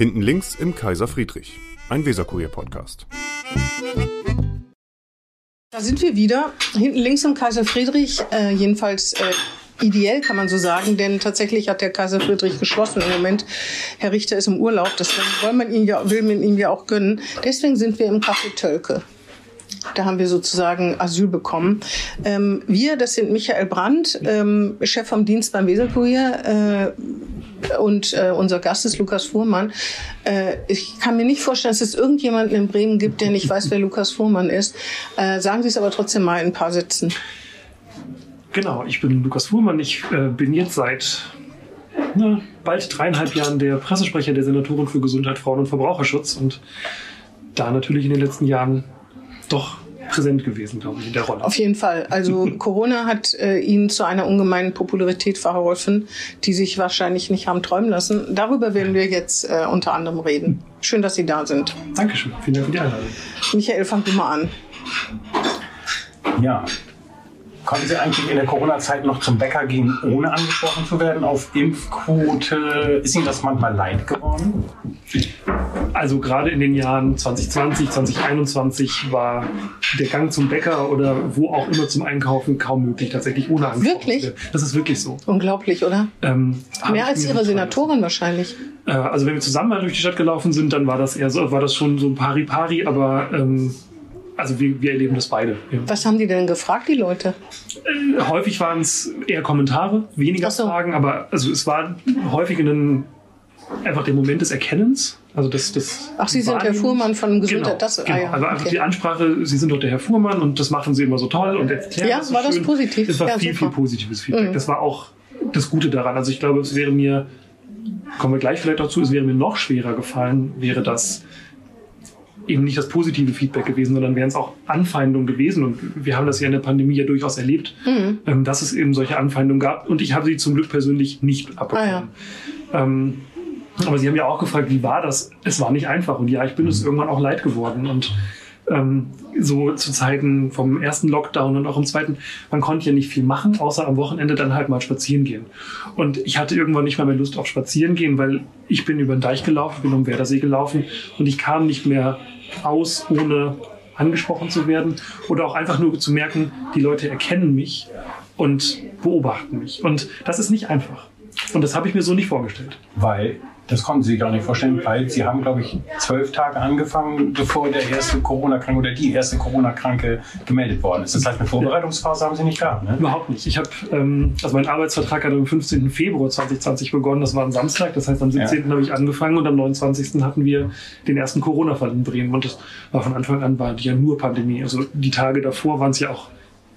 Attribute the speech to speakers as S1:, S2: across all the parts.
S1: Hinten links im Kaiser Friedrich, ein Weserkurier-Podcast.
S2: Da sind wir wieder, hinten links im Kaiser Friedrich, äh, jedenfalls äh, ideell kann man so sagen, denn tatsächlich hat der Kaiser Friedrich geschlossen im Moment. Herr Richter ist im Urlaub, deswegen will man ihn ja, will man ihm ja auch gönnen. Deswegen sind wir im Café Tölke. Da haben wir sozusagen Asyl bekommen. Ähm, wir, das sind Michael Brandt, ähm, Chef vom Dienst beim Weserkurier, äh, und äh, unser Gast ist Lukas Fuhrmann. Äh, ich kann mir nicht vorstellen, dass es irgendjemanden in Bremen gibt, der nicht weiß, wer Lukas Fuhrmann ist. Äh, sagen Sie es aber trotzdem mal in ein paar Sätzen.
S3: Genau, ich bin Lukas Fuhrmann. Ich äh, bin jetzt seit na, bald dreieinhalb Jahren der Pressesprecher der Senatorin für Gesundheit, Frauen und Verbraucherschutz und da natürlich in den letzten Jahren doch präsent gewesen, glaube ich, in der Rolle.
S2: Auf jeden Fall. Also Corona hat äh, Ihnen zu einer ungemeinen Popularität verholfen, die sich wahrscheinlich nicht haben träumen lassen. Darüber werden wir jetzt äh, unter anderem reden. Schön, dass Sie da sind.
S3: Dankeschön. Vielen Dank für die Einladung.
S2: Michael, fang du mal an.
S4: Ja. Konnten Sie eigentlich in der Corona-Zeit noch zum Bäcker gehen, ohne angesprochen zu werden auf Impfquote? Ist Ihnen das manchmal leid geworden?
S3: Also gerade in den Jahren 2020, 2021 war der Gang zum Bäcker oder wo auch immer zum Einkaufen kaum möglich, tatsächlich ohne angesprochen
S2: Wirklich?
S3: Das ist wirklich so.
S2: Unglaublich, oder?
S3: Ähm,
S2: Mehr als Ihre Senatorin wahrscheinlich.
S3: Äh, also wenn wir zusammen mal durch die Stadt gelaufen sind, dann war das eher so, war das schon so ein Pari-Pari, aber ähm, also wir, wir erleben das beide. Ja.
S2: Was haben die denn gefragt, die Leute?
S3: Äh, häufig waren es eher Kommentare, weniger
S2: so.
S3: Fragen, aber also es war häufig ein, einfach der Moment des Erkennens. Also das, das
S2: Ach, Sie sind der
S3: Wahrnehmens-
S2: Fuhrmann von Gesundheit.
S3: Genau,
S2: Das- ah
S3: genau.
S2: ja,
S3: Also einfach
S2: okay.
S3: die Ansprache, Sie sind doch der Herr Fuhrmann und das machen Sie immer so toll und erklären
S2: Ja,
S3: das so
S2: war das
S3: schön.
S2: positiv?
S3: Es war
S2: Ja,
S3: viel,
S2: super.
S3: viel positives Feedback.
S2: Mhm.
S3: Das war auch das Gute daran. Also ich glaube, es wäre mir, kommen wir gleich vielleicht dazu, es wäre mir noch schwerer gefallen, wäre das eben nicht das positive Feedback gewesen, sondern wären es auch Anfeindungen gewesen. Und wir haben das ja in der Pandemie ja durchaus erlebt,
S2: Mhm.
S3: ähm, dass es eben solche Anfeindungen gab. Und ich habe sie zum Glück persönlich nicht abbekommen.
S2: Ah,
S3: ähm, aber Sie haben ja auch gefragt, wie war das? Es war nicht einfach. Und ja, ich bin es irgendwann auch leid geworden. Und ähm, so zu Zeiten vom ersten Lockdown und auch im zweiten, man konnte ja nicht viel machen, außer am Wochenende dann halt mal spazieren gehen. Und ich hatte irgendwann nicht mal mehr Lust auf spazieren gehen, weil ich bin über den Deich gelaufen, bin um Werdersee gelaufen und ich kam nicht mehr aus, ohne angesprochen zu werden oder auch einfach nur zu merken, die Leute erkennen mich und beobachten mich. Und das ist nicht einfach. Und das habe ich mir so nicht vorgestellt.
S4: Weil, das konnten Sie sich auch nicht vorstellen, weil Sie haben, glaube ich, zwölf Tage angefangen, bevor der erste Corona-Kranke oder die erste Corona-Kranke gemeldet worden ist. Das heißt, eine Vorbereitungsphase haben Sie nicht gehabt, ne?
S3: Überhaupt nicht. Ich habe, ähm, also mein Arbeitsvertrag hat am 15. Februar 2020 begonnen. Das war ein Samstag. Das heißt, am 17. habe ich angefangen und am 29. hatten wir den ersten Corona-Fall in Bremen. Und das war von Anfang an war die ja nur Pandemie. Also die Tage davor waren es ja auch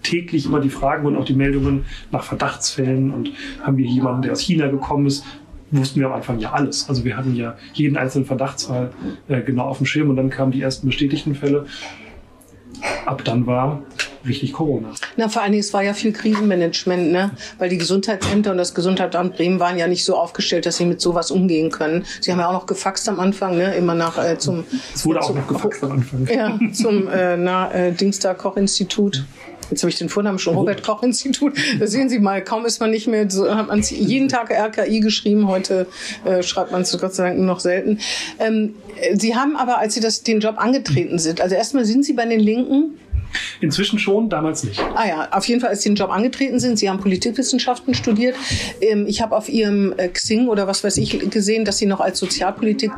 S3: täglich immer die Fragen und auch die Meldungen nach Verdachtsfällen und haben wir jemanden, der aus China gekommen ist, wussten wir am Anfang ja alles. Also wir hatten ja jeden einzelnen Verdachtsfall äh, genau auf dem Schirm und dann kamen die ersten bestätigten Fälle. Ab dann war richtig Corona.
S2: Na, vor allen Dingen, es war ja viel Krisenmanagement, ne? Weil die Gesundheitsämter und das Gesundheitsamt Bremen waren ja nicht so aufgestellt, dass sie mit sowas umgehen können. Sie haben ja auch noch gefaxt am Anfang, ne? Immer nach äh, zum
S3: Es wurde auch
S2: zum,
S3: noch gefaxt am Anfang.
S2: Ja, zum äh, na, äh, Dingster Koch-Institut. Jetzt habe ich den Vornamen schon, Robert Koch Institut. Da sehen Sie mal, kaum ist man nicht mehr, so hat man jeden Tag RKI geschrieben, heute äh, schreibt man es Gott sei Dank noch selten. Ähm, äh, Sie haben aber, als Sie das, den Job angetreten sind, also erstmal sind Sie bei den Linken,
S3: Inzwischen schon, damals nicht.
S2: Ah ja, auf jeden Fall, als Sie den Job angetreten sind, Sie haben Politikwissenschaften studiert. Ähm, Ich habe auf Ihrem äh, Xing oder was weiß ich gesehen, dass Sie noch als Sozialpolitik,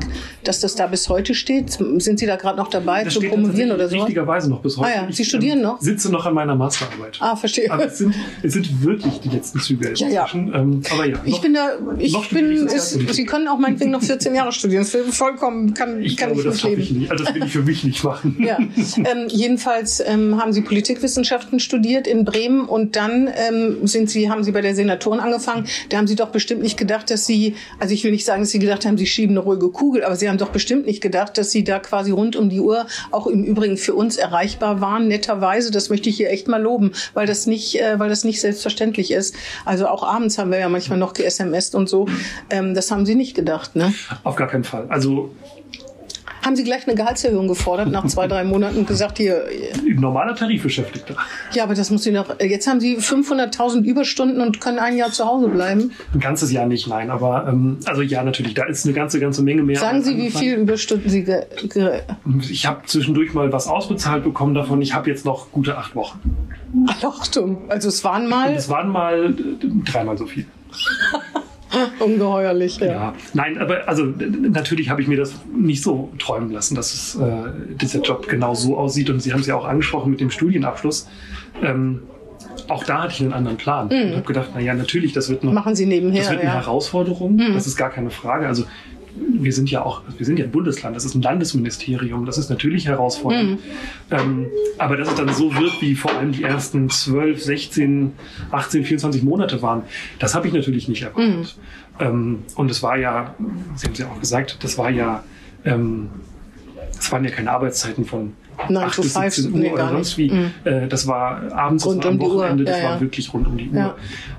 S2: dass das da bis heute steht. Sind Sie da gerade noch dabei
S3: Das
S2: zu promovieren oder so?
S3: richtigerweise noch bis heute.
S2: Ah ja, Sie
S3: Ich,
S2: studieren
S3: ähm,
S2: noch?
S3: sitze noch an meiner Masterarbeit.
S2: Ah, verstehe.
S3: Aber es sind, es sind wirklich die letzten Züge
S2: Ja, ja.
S3: Ähm, aber ja,
S2: Ich
S3: noch-
S2: bin da, ich bin,
S3: ich
S2: ist. Sie können auch meinetwegen noch 14 Jahre studieren. Das vollkommen, kann,
S3: ich
S2: kann
S3: glaube,
S2: ich
S3: das schaffe ich
S2: mitleben.
S3: nicht. Also das will ich für mich nicht machen.
S2: Ja, ähm, jedenfalls ähm, haben Sie Politikwissenschaften studiert in Bremen und dann ähm, sind Sie, haben Sie bei der Senatorin angefangen. Da haben Sie doch bestimmt nicht gedacht, dass Sie, also ich will nicht sagen, dass Sie gedacht haben, Sie schieben eine ruhige Kugel, aber Sie haben doch bestimmt nicht gedacht, dass Sie da quasi rund um die Uhr auch im Übrigen für uns erreichbar waren, netterweise. Das möchte ich hier echt mal loben, weil das nicht, äh, weil das nicht selbstverständlich ist. Also auch abends haben wir ja manchmal noch ge-SMSt und so. Ähm, das haben Sie nicht gedacht, ne?
S3: Auf gar keinen Fall. Also
S2: Haben Sie gleich eine Gehaltserhöhung gefordert nach zwei, drei Monaten und gesagt, hier,
S3: Normaler Tarifbeschäftigter.
S2: ja, aber das muss Sie noch, jetzt haben Sie 500.000 Überstunden und können ein Jahr zu Hause bleiben.
S3: Ein ganzes Jahr nicht, nein. Aber ähm, also ja, natürlich, da ist eine ganze, ganze Menge mehr.
S2: Sagen Sie, wie
S3: angefallen.
S2: viel Überstunden Sie ge, ge
S3: Ich habe zwischendurch mal was ausbezahlt bekommen davon. Ich habe jetzt noch gute acht Wochen.
S2: Achtung, also es waren mal
S3: Es waren mal äh, dreimal so viel.
S2: ungeheuerlich. Ja.
S3: Ja, nein, aber also natürlich habe ich mir das nicht so träumen lassen, dass es, äh, dieser Job genau so aussieht. Und Sie haben es ja auch angesprochen mit dem Studienabschluss. Ähm, auch da hatte ich einen anderen Plan. Und habe gedacht, na ja, natürlich, das wird noch
S2: Machen Sie nebenher.
S3: Das wird eine
S2: ja.
S3: Herausforderung, das ist gar keine Frage. Also wir sind ja auch, wir sind ja ein Bundesland, das ist ein Landesministerium, das ist natürlich herausfordernd. Ähm, aber dass es dann so wird, wie vor allem die ersten 12, 16, 18, 24 Monate waren, das habe ich natürlich nicht erwartet. Ähm, und es war ja, Sie haben es ja auch gesagt, das war ja, ähm, das waren ja keine Arbeitszeiten von
S2: Nine
S3: 8
S2: to
S3: bis
S2: five,
S3: 17 Uhr
S2: nee,
S3: oder sonst wie.
S2: Mhm.
S3: Äh, das war abends,
S2: Rund
S3: das war am
S2: um.
S3: Wochenende, das
S2: Ja,
S3: war
S2: ja.
S3: wirklich rund um die Uhr.
S2: Ja.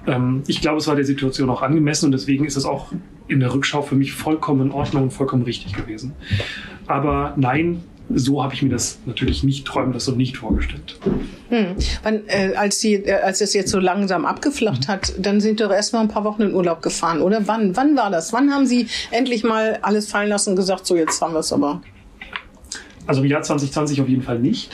S3: Ähm, ich glaube, es war der Situation auch angemessen und deswegen ist es auch in der Rückschau für mich vollkommen in Ordnung und vollkommen richtig gewesen. Aber nein, so habe ich mir das natürlich nicht träumen lassen und nicht vorgestellt.
S2: Wann, äh, als, Sie, äh, als es jetzt so langsam abgeflacht hat, dann sind doch erst mal ein paar Wochen in Urlaub gefahren, oder? Wann, wann war das? Wann haben Sie endlich mal alles fallen lassen und gesagt, so jetzt haben wir es aber?
S3: Also im Jahr 2020 auf jeden Fall nicht.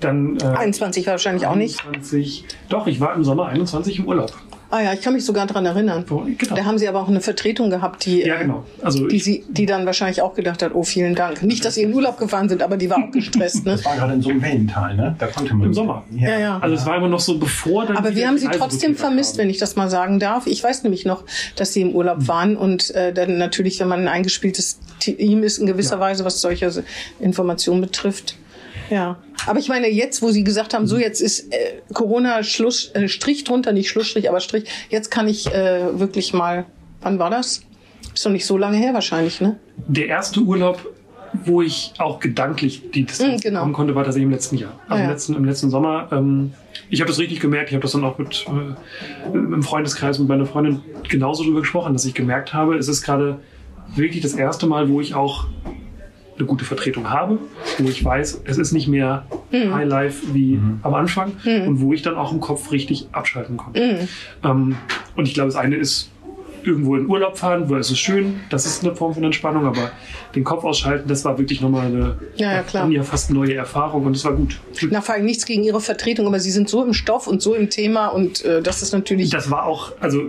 S3: Dann äh,
S2: 21 wahrscheinlich auch nicht.
S3: 21, doch, ich war im Sommer 21 im Urlaub.
S2: Ah ja, ich kann mich sogar dran erinnern.
S3: So, genau.
S2: Da haben Sie aber auch eine Vertretung gehabt, die,
S3: Ja, genau. Also
S2: die,
S3: ich,
S2: sie, die dann wahrscheinlich auch gedacht hat, oh, vielen Dank. Nicht, dass Sie in Urlaub gefahren sind, aber die war auch gestresst. Ne?
S4: Das war gerade in so einem Wellental, ne? Da konnte man.
S3: Im Sommer.
S2: Ja, ja.
S3: also es war immer noch so, bevor dann.
S2: Aber wir haben sie trotzdem vermisst,
S3: kam.
S2: wenn ich das mal sagen darf. Ich weiß nämlich noch, dass sie im Urlaub waren und äh, dann natürlich, wenn man ein eingespieltes Team ist, in gewisser
S3: Ja.
S2: Weise, was solche Informationen betrifft. Ja. Aber ich meine, jetzt, wo Sie gesagt haben, so jetzt ist äh, Corona Schluss, äh, Strich drunter, nicht Schlussstrich, aber Strich, jetzt kann ich äh, wirklich mal, wann war das? Ist doch nicht so lange her wahrscheinlich, ne?
S3: Der erste Urlaub, wo ich auch gedanklich die Distanz
S2: Mm, genau.
S3: bekommen konnte, war tatsächlich im letzten Jahr. Also
S2: Ah, ja.
S3: im, letzten, im letzten Sommer. Ähm, ich habe das richtig gemerkt. Ich habe das dann auch mit äh, im Freundeskreis mit meiner Freundin genauso darüber gesprochen, dass ich gemerkt habe, es ist gerade wirklich das erste Mal, wo ich auch eine gute Vertretung habe, wo ich weiß, es ist nicht mehr
S2: Hm.
S3: Highlife wie am Anfang und wo ich dann auch im Kopf richtig abschalten konnte.
S2: Hm.
S3: Ähm, und ich glaube, das eine ist irgendwo in Urlaub fahren, wo es ist schön, das ist eine Form von Entspannung, aber den Kopf ausschalten, das war wirklich nochmal eine
S2: Ja, ja, klar.
S3: ja fast neue Erfahrung und es war gut.
S2: Na, vor allem nichts gegen Ihre Vertretung, aber Sie sind so im Stoff und so im Thema und äh, das ist natürlich.
S3: Das war auch, also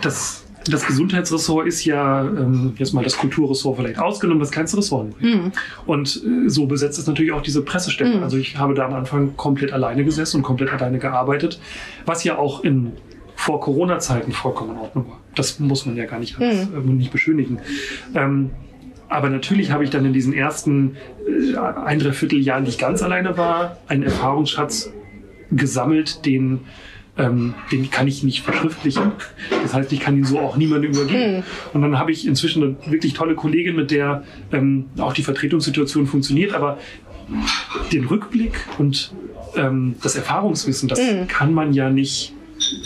S3: das, das Gesundheitsressort ist ja ähm, jetzt mal das Kulturressort vielleicht ausgenommen, das kleinste Ressort.
S2: Mhm.
S3: Und äh, so besetzt ist natürlich auch diese Pressestelle. Also ich habe da am Anfang komplett alleine gesessen und komplett alleine gearbeitet, was ja auch in vor Corona-Zeiten vollkommen in Ordnung war. Das muss man ja gar nicht, alles, äh, nicht beschönigen. Ähm, aber natürlich habe ich dann in diesen ersten äh, ein, dreiviertel Jahren, die ich ganz alleine war, einen Erfahrungsschatz gesammelt, den, ähm, den kann ich nicht verschriftlichen. Das heißt, ich kann ihn so auch niemandem übergeben. Und dann habe ich inzwischen eine wirklich tolle Kollegin, mit der ähm, auch die Vertretungssituation funktioniert, aber den Rückblick und ähm, das Erfahrungswissen, das kann man ja nicht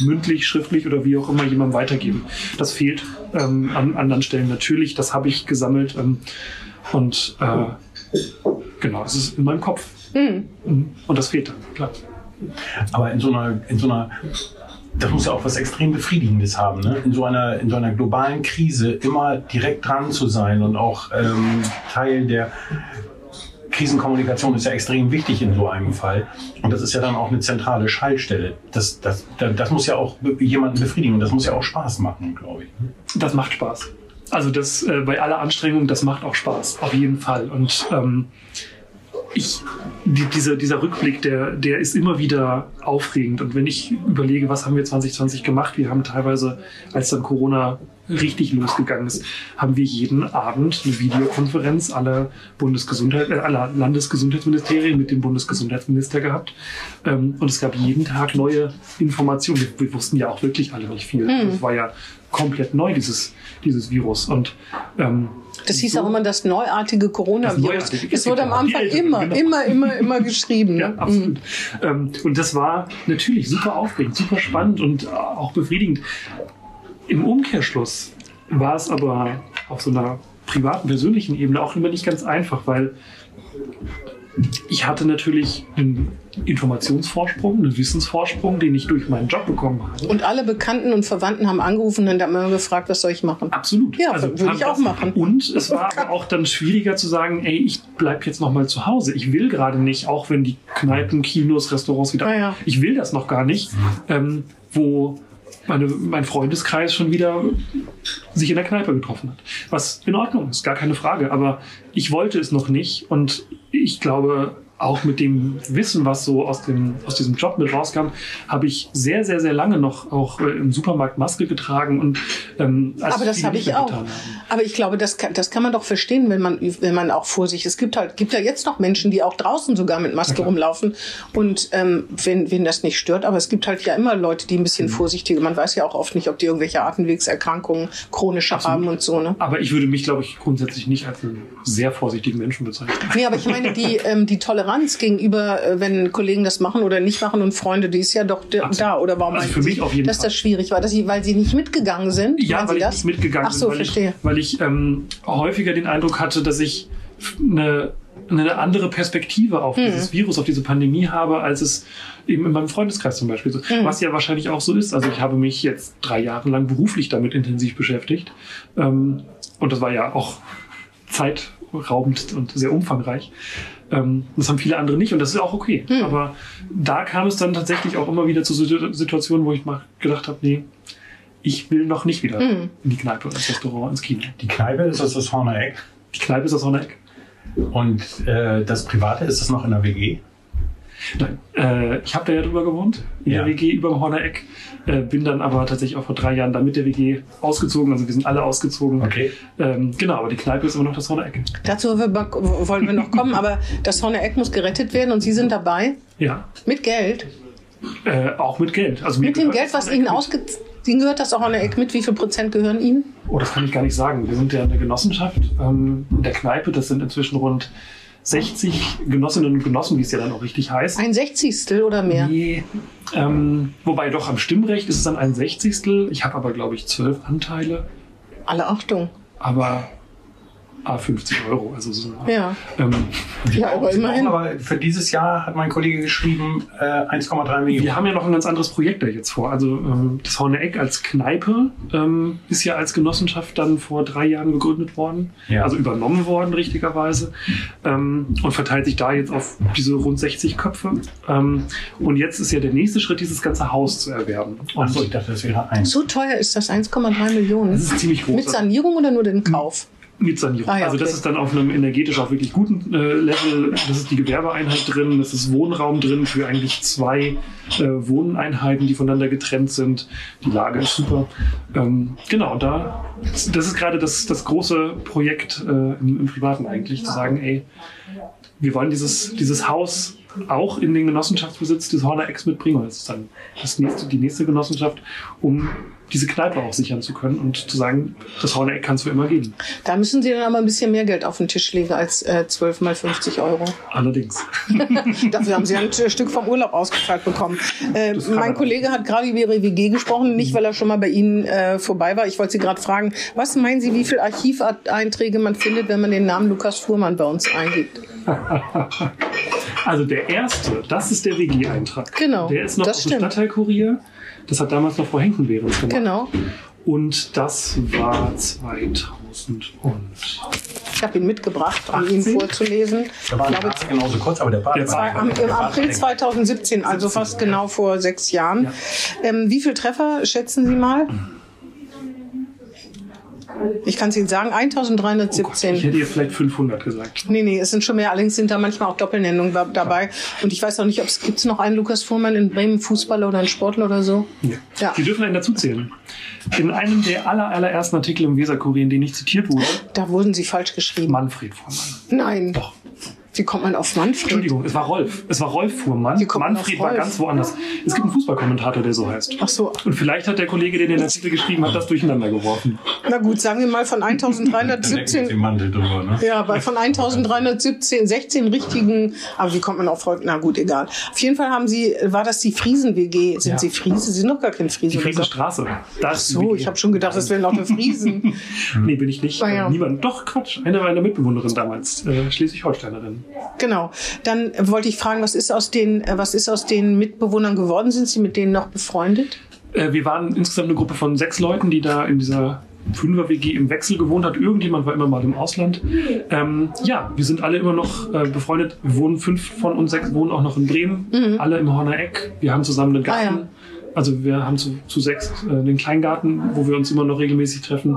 S3: mündlich, schriftlich oder wie auch immer jemandem weitergeben. Das fehlt ähm, an anderen Stellen natürlich. Das habe ich gesammelt ähm, und äh, genau, es ist in meinem Kopf. Mhm. Und das fehlt dann, klar.
S4: Aber in so einer, in so einer, das muss ja auch was extrem Befriedigendes haben, ne? In so einer, in so einer globalen Krise immer direkt dran zu sein und auch ähm, Teil der Krisenkommunikation ist ja extrem wichtig in so einem Fall. Und das ist ja dann auch eine zentrale Schaltstelle. Das, das, das, muss ja auch jemanden befriedigen und das muss ja auch Spaß machen, glaube ich.
S3: Das macht Spaß. Also das äh, bei aller Anstrengung, das macht auch Spaß, auf jeden Fall. Und ähm, ich, die, dieser, dieser Rückblick, der, der ist immer wieder aufregend. Und wenn ich überlege, was haben wir 2020 gemacht, wir haben teilweise, als dann Corona richtig losgegangen ist, haben wir jeden Abend eine Videokonferenz aller Bundesgesundheit, äh, aller Landesgesundheitsministerien mit dem Bundesgesundheitsminister gehabt. Ähm, und es gab jeden Tag neue Informationen. Wir, wir wussten ja auch wirklich alle nicht viel. Das war ja komplett neu, dieses, dieses Virus. Und ähm,
S2: Das hieß
S3: so-
S2: auch immer das neuartige Coronavirus.
S3: Das
S2: Es wurde am Anfang immer,
S3: genau.
S2: immer, immer, immer geschrieben.
S3: Ja,
S2: Ne?
S3: absolut. Ähm, und das war natürlich super aufregend, super spannend und äh, auch befriedigend. Im Umkehrschluss war es aber auf so einer privaten, persönlichen Ebene auch immer nicht ganz einfach, weil ich hatte natürlich einen Informationsvorsprung, einen Wissensvorsprung, den ich durch meinen Job bekommen habe.
S2: Und alle Bekannten und Verwandten haben angerufen und haben immer gefragt, was soll ich machen?
S3: Absolut.
S2: Ja, würde ich auch machen.
S3: Und es war aber auch dann schwieriger zu sagen, ey, ich bleib jetzt noch mal zu Hause. Ich will gerade nicht, auch wenn die Kneipen, Kinos, Restaurants wieder...
S2: Ah, ja.
S3: Ich will das noch gar nicht, ähm, wo meine, mein Freundeskreis schon wieder sich in der Kneipe getroffen hat. Was in Ordnung ist, gar keine Frage. Aber ich wollte es noch nicht und ich glaube, auch mit dem Wissen, was so aus, dem, aus diesem Job mit rauskam, habe ich sehr, sehr, sehr lange noch auch äh, im Supermarkt Maske getragen. Und, ähm,
S2: Aber das habe ich auch. Aber ich glaube, das kann, das kann man doch verstehen, wenn man, wenn man auch Vorsicht. Es gibt halt, gibt ja jetzt noch Menschen, die auch draußen sogar mit Maske rumlaufen. Und ähm, wenn, wenn das nicht stört, aber es gibt halt ja immer Leute, die ein bisschen
S3: Mhm.
S2: vorsichtiger. Man weiß ja auch oft nicht, ob die irgendwelche Atemwegserkrankungen chronische haben und so. Ne?
S3: Aber ich würde mich, glaube ich, grundsätzlich nicht als einen sehr vorsichtigen Menschen bezeichnen.
S2: Nee, aber ich meine, die, ähm, die Toleranz gegenüber, äh, wenn Kollegen das machen oder nicht machen und Freunde, die ist ja doch da,
S3: Absolut.
S2: da. Oder warum
S3: Also für mich auf jeden
S2: dass
S3: Fall.
S2: das schwierig war? Dass sie, weil sie nicht mitgegangen sind?
S3: Ja, weil
S2: Sie
S3: ich
S2: das?
S3: nicht mitgegangen
S2: Ach so,
S3: bin, weil
S2: verstehe.
S3: ich, weil ich ähm, häufiger den Eindruck hatte, dass ich eine, eine andere Perspektive auf
S2: Hm.
S3: dieses Virus, auf diese Pandemie habe, als es eben in meinem Freundeskreis zum Beispiel so.
S2: Hm.
S3: Was ja wahrscheinlich auch so ist. Also ich habe mich jetzt drei Jahre lang beruflich damit intensiv beschäftigt. Ähm, und das war ja auch zeitraubend und sehr umfangreich. Ähm, das haben viele andere nicht und das ist auch okay.
S2: Hm.
S3: Aber da kam es dann tatsächlich auch immer wieder zu Situ- Situationen, wo ich mal gedacht habe, nee, ich will noch nicht wieder
S2: Hm.
S3: in die Kneipe, ins Restaurant, ins Kino.
S4: Die Kneipe ist das das Horner Eck.
S3: Die Kneipe ist das Horneck.
S4: Und äh, das Private ist das noch in der WG?
S3: Nein, äh, ich habe da ja drüber gewohnt, in
S4: Ja.
S3: der WG über dem Horner Eck. Äh, bin dann aber tatsächlich auch vor drei Jahren da mit der WG ausgezogen. Also wir sind alle ausgezogen.
S4: Okay.
S3: Ähm, genau, aber die Kneipe ist immer noch das Horner Eck.
S2: Dazu wir- wollen wir noch kommen, aber das Horner Eck muss gerettet werden und Sie sind dabei
S3: Ja,
S2: mit Geld.
S3: äh, auch mit Geld. Also
S2: Mit dem Geld, was Ihnen
S3: mit.
S2: ausge... Ihnen gehört das Horner Eck mit? Wie viel Prozent gehören Ihnen?
S3: Oh, das kann ich gar nicht sagen. Wir sind ja eine Genossenschaft ähm, in der Kneipe. Das sind inzwischen rund 60 Genossinnen und Genossen, wie es ja dann auch richtig heißt.
S2: Ein Sechzigstel oder mehr?
S3: Nee. Ähm, wobei doch am Stimmrecht ist es dann ein Sechzigstel. Ich habe aber, glaube ich, zwölf Anteile.
S2: Alle Achtung.
S3: Aber 50 Euro. Also so,
S2: Ja.
S3: ähm,
S2: Ja, aber immerhin.
S4: Aber für dieses Jahr hat mein Kollege geschrieben äh, 1,3 Millionen.
S3: wir haben ja noch ein ganz anderes Projekt da jetzt vor. Also ähm, das Horne Eck als Kneipe ähm, ist ja als Genossenschaft dann vor drei Jahren gegründet worden.
S4: Ja.
S3: Also übernommen worden, richtigerweise. Ähm, und verteilt sich da jetzt auf diese rund 60 Köpfe. Ähm, und jetzt ist ja der nächste Schritt, dieses ganze Haus zu erwerben. Und
S4: Achso, ich dachte, das wäre eins.
S2: So teuer ist das 1,3 Millionen.
S3: das ist ziemlich groß.
S2: Mit Sanierung oder nur den Kauf?
S3: Mit Sanierung.
S2: Ah ja,
S3: Also das
S2: okay.
S3: ist dann auf einem energetisch auch wirklich guten äh, Level. Das ist die Gewerbeeinheit drin, das ist Wohnraum drin für eigentlich zwei äh, Wohneinheiten, die voneinander getrennt sind. Die Lage ist super. Ähm, genau, da das ist gerade das, das große Projekt äh, im, im Privaten eigentlich, zu sagen, ey, wir wollen dieses, dieses Haus auch in den Genossenschaftsbesitz des Horner Ex mitbringen. Und Das ist dann das nächste, die nächste Genossenschaft, um diese Kneipe auch sichern zu können und zu sagen, das Horner Eck kannst du immer geben.
S2: Da müssen Sie dann aber ein bisschen mehr Geld auf den Tisch legen als äh, 12 mal 50 Euro.
S3: Allerdings.
S2: Dafür haben Sie ein Stück vom Urlaub ausgezahlt bekommen. Äh, mein. Kollege hat gerade über Ihre WG gesprochen, nicht weil er schon mal bei Ihnen äh, vorbei war. Ich wollte Sie gerade fragen, was meinen Sie, wie viele Archiveinträge man findet, wenn man den Namen Lukas Fuhrmann bei uns eingibt?
S3: Also der erste, das ist der WG-Eintrag.
S2: Genau,
S3: Der ist noch
S2: das
S3: aus dem. Stadtteilkurier. Das hat damals noch Frau Henkenbehrens gemacht.
S2: Genau.
S3: Und das war 2000 und
S2: Ich habe ihn mitgebracht, um
S3: 18?
S2: ihn vorzulesen.
S4: Da war
S2: Ich glaube,
S4: genauso kurz, aber der
S3: Der
S4: war
S2: Am, Im
S4: der
S2: April
S4: länger.
S2: 2017, also fast genau vor sechs Jahren. Ähm, wie viele Treffer schätzen Sie mal? Ich kann es Ihnen sagen,
S3: oh Gott,
S2: 1317.
S3: ich hätte jetzt vielleicht 500 gesagt.
S2: Nee, nee, es sind schon mehr. Allerdings sind da manchmal auch Doppelnennungen da- dabei. Und ich weiß auch nicht, ob es gibt noch einen Lukas Fuhrmann in Bremen, Fußballer oder einen Sportler oder so.
S3: Ja.
S2: Ja.
S3: Sie dürfen einen dazuzählen. In einem der aller, allerersten Artikel im Weserkurier, in denen ich zitiert wurde,
S2: Da wurden sie falsch geschrieben.
S3: Manfred Vormann.
S2: Nein.
S3: Doch.
S2: Wie kommt man auf Manfred?
S3: Entschuldigung, es war Rolf. Es war Rolf Fuhrmann. Manfred war
S2: Rolf?
S3: ganz woanders. Es gibt einen Fußballkommentator, der so heißt.
S2: Ach so.
S3: Und vielleicht hat der Kollege, der den Artikel geschrieben hat, das durcheinander geworfen.
S2: Na gut, sagen wir mal von
S4: Dann deckt den
S2: 1317.
S4: Mantel drüber, ne?
S2: Ja, bei von 1317, 16 richtigen, aber wie kommt man auf Rolf? Na gut, egal. Auf jeden Fall haben Sie, war das die Friesen-WG? Sind
S3: Ja.
S2: Sie Friese? Sie sind doch gar kein Friese.
S3: Die. Friesenstraße. Das
S2: So, ich habe schon gedacht, das wären lauter Friesen.
S3: Nee, bin ich nicht.
S2: Ah, ja.
S3: Äh, Niemand. Doch, Quatsch. Eine meiner Mitbewohnerinnen damals. Äh, Schleswig-Holsteinerin.
S2: Genau. Dann wollte ich fragen, was ist aus den, äh, was ist aus den Mitbewohnern geworden? Sind Sie mit denen noch befreundet?
S3: Äh, wir waren insgesamt eine Gruppe von sechs Leuten, die da in dieser Fünfer-WG im Wechsel gewohnt hat. Irgendjemand war immer mal im Ausland. Ähm, ja, wir sind alle immer noch äh, befreundet. Wir wohnen, fünf von uns sechs wohnen auch noch in Bremen. Alle im Horner Eck. Wir haben zusammen einen Garten.
S2: Mhm. Ah, ja.
S3: Also wir haben zu, zu sechs äh, einen Kleingarten, wo wir uns immer noch regelmäßig treffen.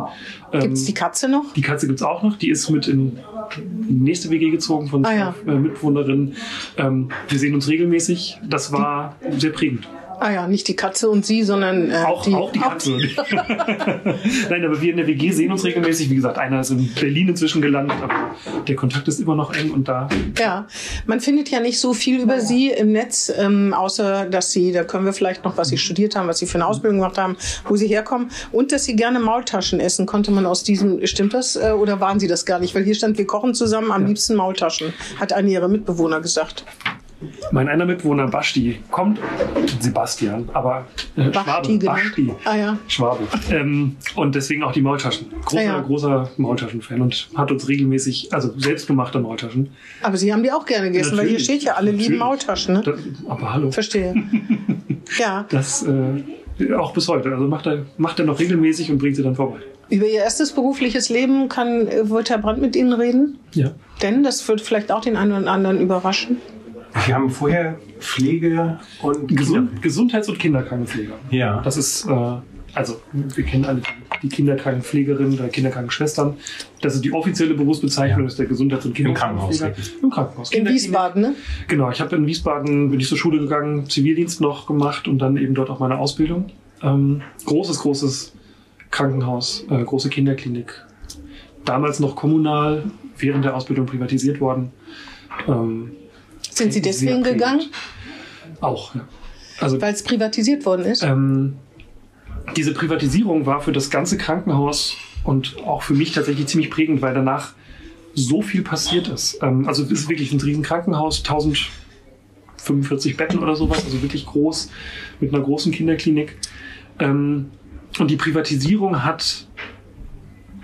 S3: Ähm,
S2: Gibt's die Katze noch?
S3: die Katze gibt's auch noch. Die ist mit in die nächste WG gezogen von
S2: Ah, ja.
S3: äh, Mitbewohnerinnen. Ähm, wir sehen uns regelmäßig. Das war sehr prägend.
S2: Ah ja, nicht die Katze und Sie, sondern äh,
S3: Auch
S2: die,
S3: auch die Katze. Nein, aber wir in der WG sehen uns regelmäßig. Wie gesagt, einer ist in Berlin inzwischen gelandet, aber der Kontakt ist immer noch eng und da.
S2: Ja, man findet ja nicht so viel über Sie im Netz, ähm, außer dass Sie, da können wir vielleicht noch, was Sie studiert haben, was Sie für eine Ausbildung gemacht haben, wo Sie herkommen und dass Sie gerne Maultaschen essen. Konnte man aus diesem, stimmt das äh, oder waren Sie das gar nicht? Weil hier stand, wir kochen zusammen, am liebsten Maultaschen, hat eine Ihrer Mitbewohner gesagt.
S3: Mein einer Mitwohner, Basti, kommt, Sebastian, aber äh,
S2: Basti
S3: Schwabe.
S2: genannt.
S3: Basti.
S2: Ah ja.
S3: Schwabe. Ähm, und deswegen auch die Maultaschen. Großer,
S2: Ah, ja.
S3: großer Maultaschen-Fan und hat uns regelmäßig, also selbstgemachte Maultaschen.
S2: Aber Sie haben die auch gerne gegessen, weil hier
S3: Natürlich.
S2: steht ja, alle lieben
S3: Natürlich.
S2: Maultaschen. Ne?
S3: Das, aber hallo.
S2: Verstehe. ja.
S3: Das äh, auch bis heute. Also macht er, macht er noch regelmäßig und bringt sie dann vorbei.
S2: Über Ihr erstes berufliches Leben kann, äh, Herr Brandt mit Ihnen reden?
S3: Ja.
S2: Denn das wird vielleicht auch den einen oder anderen überraschen.
S4: Wir haben vorher Pflege und
S3: Gesund, Gesundheits- und Kinderkrankenpfleger.
S4: Ja.
S3: Das ist, äh, also wir kennen alle die Kinderkrankenpflegerinnen oder Kinderkrankenschwestern. Das ist die offizielle Berufsbezeichnung,
S4: Ja.
S3: das ist der Gesundheits- und
S4: Im Krankenhaus,
S3: Kinderkrankenpfleger. Im Krankenhaus.
S2: In. Wiesbaden, ne?
S3: Genau, ich habe in Wiesbaden, bin ich zur Schule gegangen, Zivildienst noch gemacht und dann eben dort auch meine Ausbildung. Ähm, großes, großes Krankenhaus, äh, große Kinderklinik. Damals noch kommunal, während der Ausbildung privatisiert worden. Ähm,
S2: Sind Sie deswegen gegangen?
S3: Auch, ja. Also
S2: Weil es privatisiert worden ist?
S3: ähm, diese Privatisierung war für das ganze Krankenhaus und auch für mich tatsächlich ziemlich prägend, weil danach so viel passiert ist. Ähm, also es ist wirklich ein riesen Krankenhaus, 1045 Betten oder sowas, also wirklich groß, mit einer großen Kinderklinik. Ähm, und die Privatisierung hat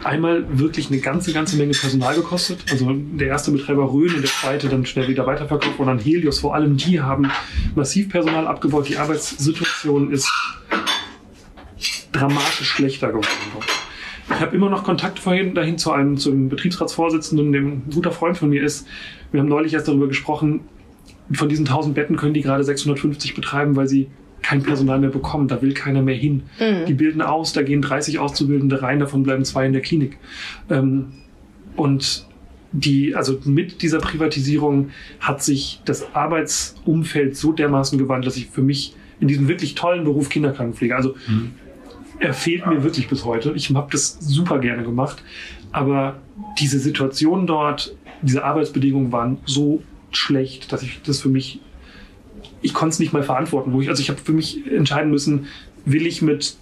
S3: einmal wirklich eine ganze, ganze Menge Personal gekostet. Also der erste Betreiber Rhön und der zweite dann schnell wieder weiterverkauft und dann Helios. Vor allem die haben massiv Personal abgebaut. Die Arbeitssituation ist dramatisch schlechter geworden. Ich habe immer noch Kontakt vorhin dahin zu einem zum Betriebsratsvorsitzenden, dem ein guter Freund von mir ist. Wir haben neulich erst darüber gesprochen, von diesen 1000 Betten können die gerade 650 betreiben, weil sie kein Personal mehr bekommen. Da will keiner mehr hin. Die bilden aus, da gehen 30 Auszubildende rein, davon bleiben zwei in der Klinik. Ähm, und die, also mit dieser Privatisierung hat sich das Arbeitsumfeld so dermaßen gewandelt, dass ich für mich in diesem wirklich tollen Beruf Kinderkrankenpflege, also er fehlt mir wirklich bis heute. Ich habe das super gerne gemacht, aber diese Situation dort, diese Arbeitsbedingungen waren so schlecht, dass ich das für mich, ich konnte es nicht mal verantworten. Wo ich, also ich habe für mich entscheiden müssen, will ich mit